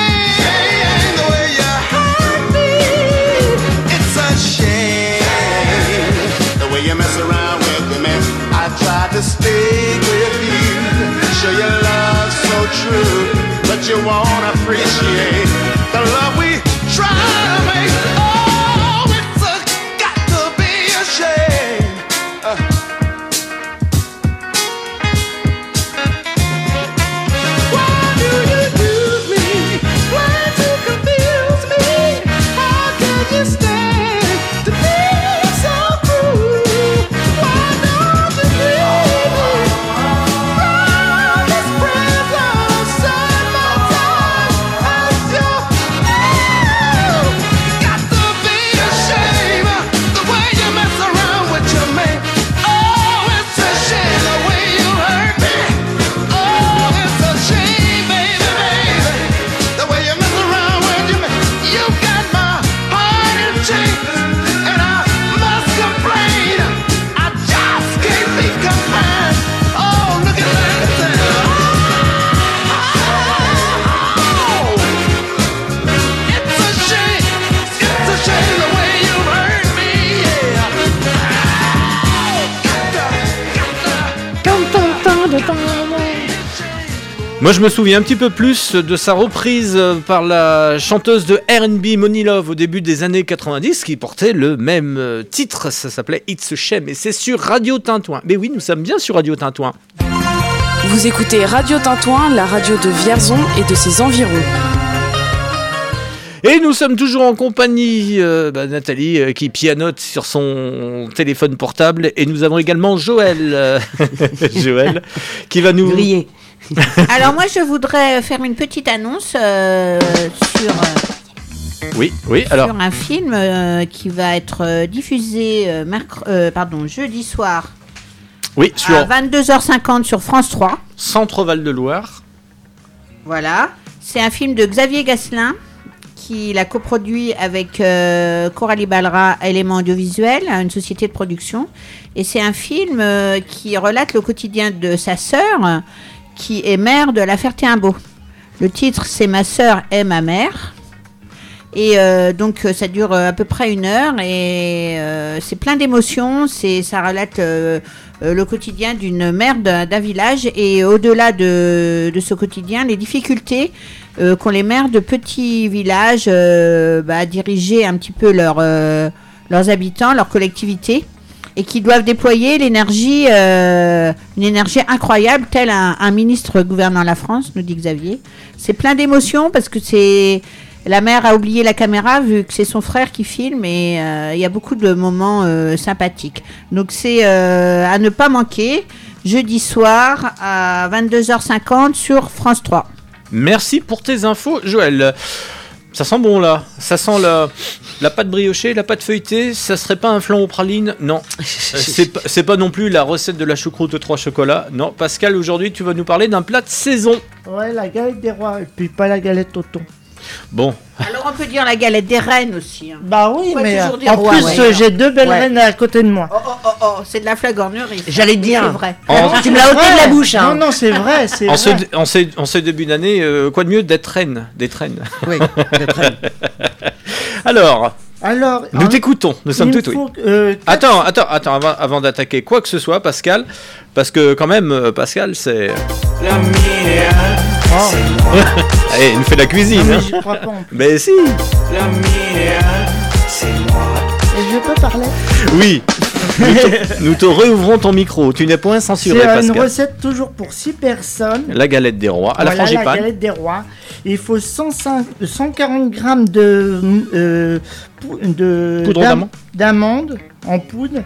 stay with you, show your love so true, but you won't appreciate the love we je me souviens un petit peu plus de sa reprise par la chanteuse de R&B Money Love au début des années 90, qui portait le même euh, titre. Ça s'appelait It's a Shame, et c'est sur Radio Tintouin. Mais oui, nous sommes bien sur Radio Tintouin. Vous écoutez Radio Tintouin, la radio de Vierzon et de ses environs. Et nous sommes toujours en compagnie euh, bah, Nathalie euh, qui pianote sur son téléphone portable et nous avons également Joël, euh, (laughs) Joël qui va nous Griller. (laughs) Alors moi je voudrais faire une petite annonce euh, sur, euh, Oui, oui. Alors sur un film euh, qui va être diffusé euh, mercre- euh, pardon, jeudi soir oui sur à 22h50 sur France 3. Centre Val de Loire. Voilà. C'est un film de Xavier Gasselin qui l'a coproduit avec euh, Coralie Balra, Éléments audiovisuels, une société de production. Et c'est un film euh, qui relate le quotidien de sa sœur, qui est mère de la Ferté-Imbeau. Le titre, c'est Ma sœur est ma mère. Et euh, donc euh, ça dure à peu près une heure et c'est plein d'émotions. Ça relate le quotidien d'une mère d'un village et au-delà de, ce quotidien, les difficultés euh, qu'ont les maires de petits villages euh, bah, à diriger un petit peu leur, euh, leurs habitants, leur collectivité et qui doivent déployer l'énergie, euh, une énergie incroyable, tel un, un ministre gouvernant la France, nous dit Xavier. C'est plein d'émotions parce que c'est la mère a oublié la caméra vu que c'est son frère qui filme et euh, il y a beaucoup de moments euh, sympathiques. Donc c'est euh, à ne pas manquer jeudi soir à 22h50 sur France 3. Merci pour tes infos, Joël. Ça sent bon là. Ça sent la, la pâte briochée, la pâte feuilletée. Ça serait pas un flan aux pralines? Non. (laughs) C'est pas- c'est pas non plus la recette de la choucroute aux trois chocolats. Non. Pascal, aujourd'hui, tu vas nous parler d'un plat de saison. Ouais, la galette des rois, et puis pas la galette au thon. Bon. Alors on peut dire la galette des reines aussi. hein. Bah oui, mais euh, en roi, plus, ouais, euh, j'ai deux belles Ouais. reines à côté de moi. Oh oh oh, oh, c'est de la flagornerie. J'allais dire. C'est vrai. En- Tu me l'as ôté de la bouche, hein. Non, non, c'est vrai, c'est En ce, en ce- en ce début d'année, euh, quoi de mieux d'être reine D'être reine? Oui, d'être reine. (laughs) Alors, Alors, nous hein, t'écoutons. Nous sommes tout oui. euh, Attends, attends, attends, avant, avant d'attaquer quoi que ce soit, Pascal, parce que quand même, Pascal, c'est. Oh, Allez, il nous fait de la cuisine. non, mais hein. j'y crois pas en plus. Mais si Et je peux parler Oui (laughs) Nous te, nous te réouvrons ton micro. Tu n'es point censuré, C'est euh, une Pascal. recette toujours pour 6 personnes. La galette des rois à la Voilà, frangipane. galette des rois. Il faut 105 140 grammes de, euh, pou- de Poudre d'am- d'amande. d'amandes en poudre,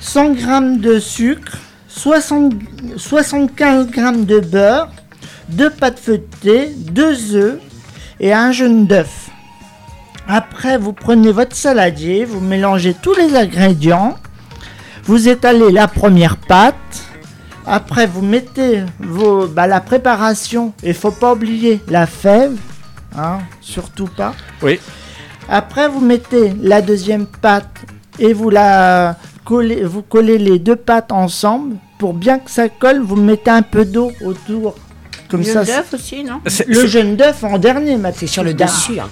100 grammes de sucre, 60 75 grammes de beurre, deux pâtes feuilletées, deux œufs et un jaune d'œuf. Après, vous prenez votre saladier, vous mélangez tous les ingrédients, vous étalez la première pâte, après, vous mettez vos, bah, la préparation. Il faut pas oublier la fève, hein, surtout pas. Oui. Après, vous mettez la deuxième pâte et vous la collez, vous collez les deux pâtes ensemble pour bien que ça colle. Vous mettez un peu d'eau autour, comme Jaune ça. d'œuf aussi, non C'est- Le c'est- jaune d'œuf en dernier, ma C'est sur le dessus. hein.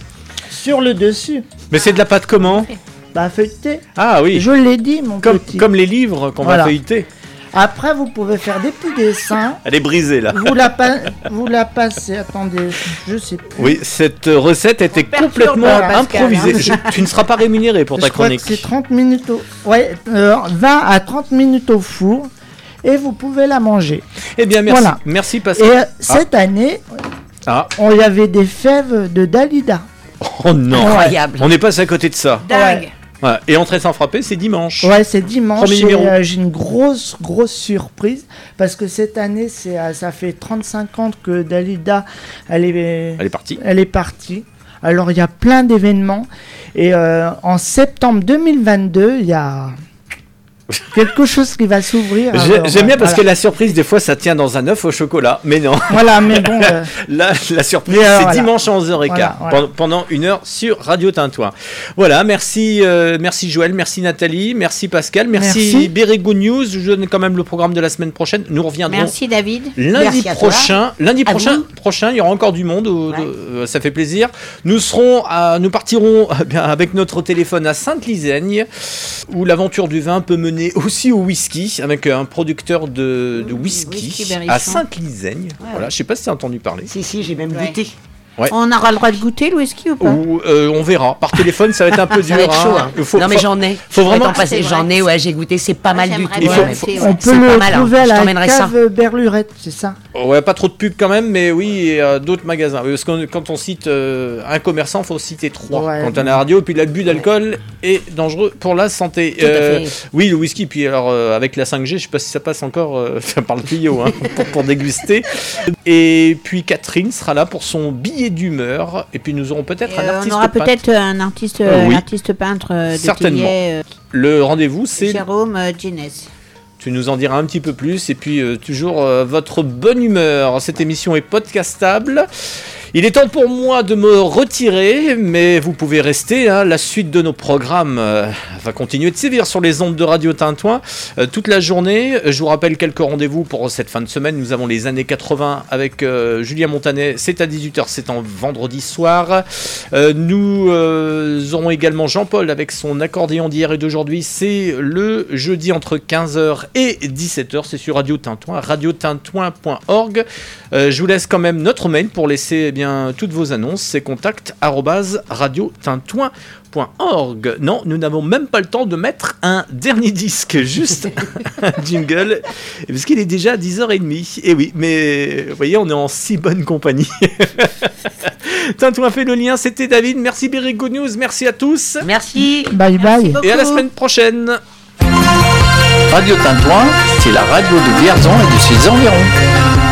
Sur le dessus. Mais c'est de la pâte comment Bah feuilleté. Ah oui. Je l'ai dit, mon Comme, petit. comme les livres qu'on Voilà. va feuilleter. Après, vous pouvez faire des petits dessins. Elle est brisée là. Vous la, pa- vous la passez. Attendez, je sais plus. Oui, cette recette était complètement Pascal, improvisée. hein. Je- (laughs) tu ne seras pas rémunéré pour ta je crois chronique. que c'est 30 minutes au... Ouais, euh, 20 à 30 minutes au four. Et vous pouvez la manger. Eh bien, merci. Voilà. Merci Et Pascal. euh, cette année, Ah. on y avait des fèves de Dalida. Oh non. Incroyable. On est passé à côté de ça. Dingue. Ouais. Et entrée sans frapper, c'est dimanche. Ouais, c'est dimanche. Et, euh, J'ai une grosse, grosse surprise. Parce que cette année, c'est, euh, ça fait 35 ans que Dalida, elle est, Elle est partie. elle est partie. Alors, il y a plein d'événements. Et euh, en septembre 2022, il y a quelque chose qui va s'ouvrir. J'aime bien parce voilà. que la surprise, des fois, ça tient dans un œuf au chocolat. Mais non. Voilà, mais bon. (laughs) euh, Là, la surprise, Mais alors, c'est voilà. dimanche à 11h15, Voilà, voilà. pendant- pendant une heure sur Radio Tintouin. Voilà, merci, euh, merci Joël, merci Nathalie, merci Pascal, merci, Merci. News. Je donne quand même le programme de la semaine prochaine. Nous reviendrons Merci David. lundi Merci prochain. Lundi À prochain, vous. prochain, il y aura encore du monde. euh, Ouais. euh, ça fait plaisir. Nous serons, à- nous partirons (laughs) eh avec notre téléphone à Sainte-Lisaigne, où l'aventure du vin peut mener amener aussi au whisky avec un producteur de, de whisky, whisky à berrichon. Saint-Lizagne. Voilà, je sais pas si tu as entendu parler. Si, si, j'ai même goûté. Ouais. On aura le droit de goûter le whisky ou pas Ou, euh, on verra. Par téléphone, ça va être un peu (laughs) Ça dur. va être chaud. hein. Il faut- non, mais j'en ai. Faut vraiment. passer. J'en ai, ouais, j'ai goûté. C'est pas mal du tout. On peut le hein. trouver à Je la cave Berlurette, c'est ça Ouais, pas trop de pub quand même, mais oui, et, euh, d'autres magasins. Parce que quand on cite euh, un commerçant, faut citer trois. Ouais. quand on a la radio, puis l'abus d'alcool est dangereux pour la santé. Tout à fait. oui, le whisky, puis alors euh, avec la 5G, je sais pas si ça passe encore euh, par le tuyau hein, (laughs) pour, pour déguster. Et puis Catherine sera là pour son billet d'humeur. Et puis nous aurons peut-être Et, un euh, artiste on aura peintre. peut-être euh, un artiste, Euh, euh, oui. un artiste peintre euh, de Certainement. Euh, Le rendez-vous, c'est Jérôme euh, Gines. Tu nous en diras un petit peu plus. Et puis, euh, toujours euh, votre bonne humeur. Cette émission est podcastable. Il est temps pour moi de me retirer, mais vous pouvez rester. hein. La suite de nos programmes euh, va continuer de sévir sur les ondes de Radio Tintouin euh, toute la journée. Je vous rappelle quelques rendez-vous pour cette fin de semaine. Nous avons les années 80 avec euh, Julien Montanet. C'est à 18h, c'est en vendredi soir. Euh, nous euh, aurons également Jean-Paul avec son accordéon d'hier et d'aujourd'hui. C'est le jeudi entre 15h et 17h. C'est sur Radio Tintouin, radiotintouin.org. Euh, je vous laisse quand même notre mail pour laisser eh bien, toutes vos annonces. C'est contact radiotintouin.org. Non, nous n'avons même pas le temps de mettre un dernier disque, juste (laughs) un jingle, parce qu'il est déjà 10h30. Et oui, mais vous voyez, on est en si bonne compagnie. (laughs) Tintouin fait le lien, c'était David. Merci Berry Good News, merci à tous. Merci. Bye bye. Et à la semaine prochaine. Radio Tintouin, c'est la radio de Vierzon et de ses environs.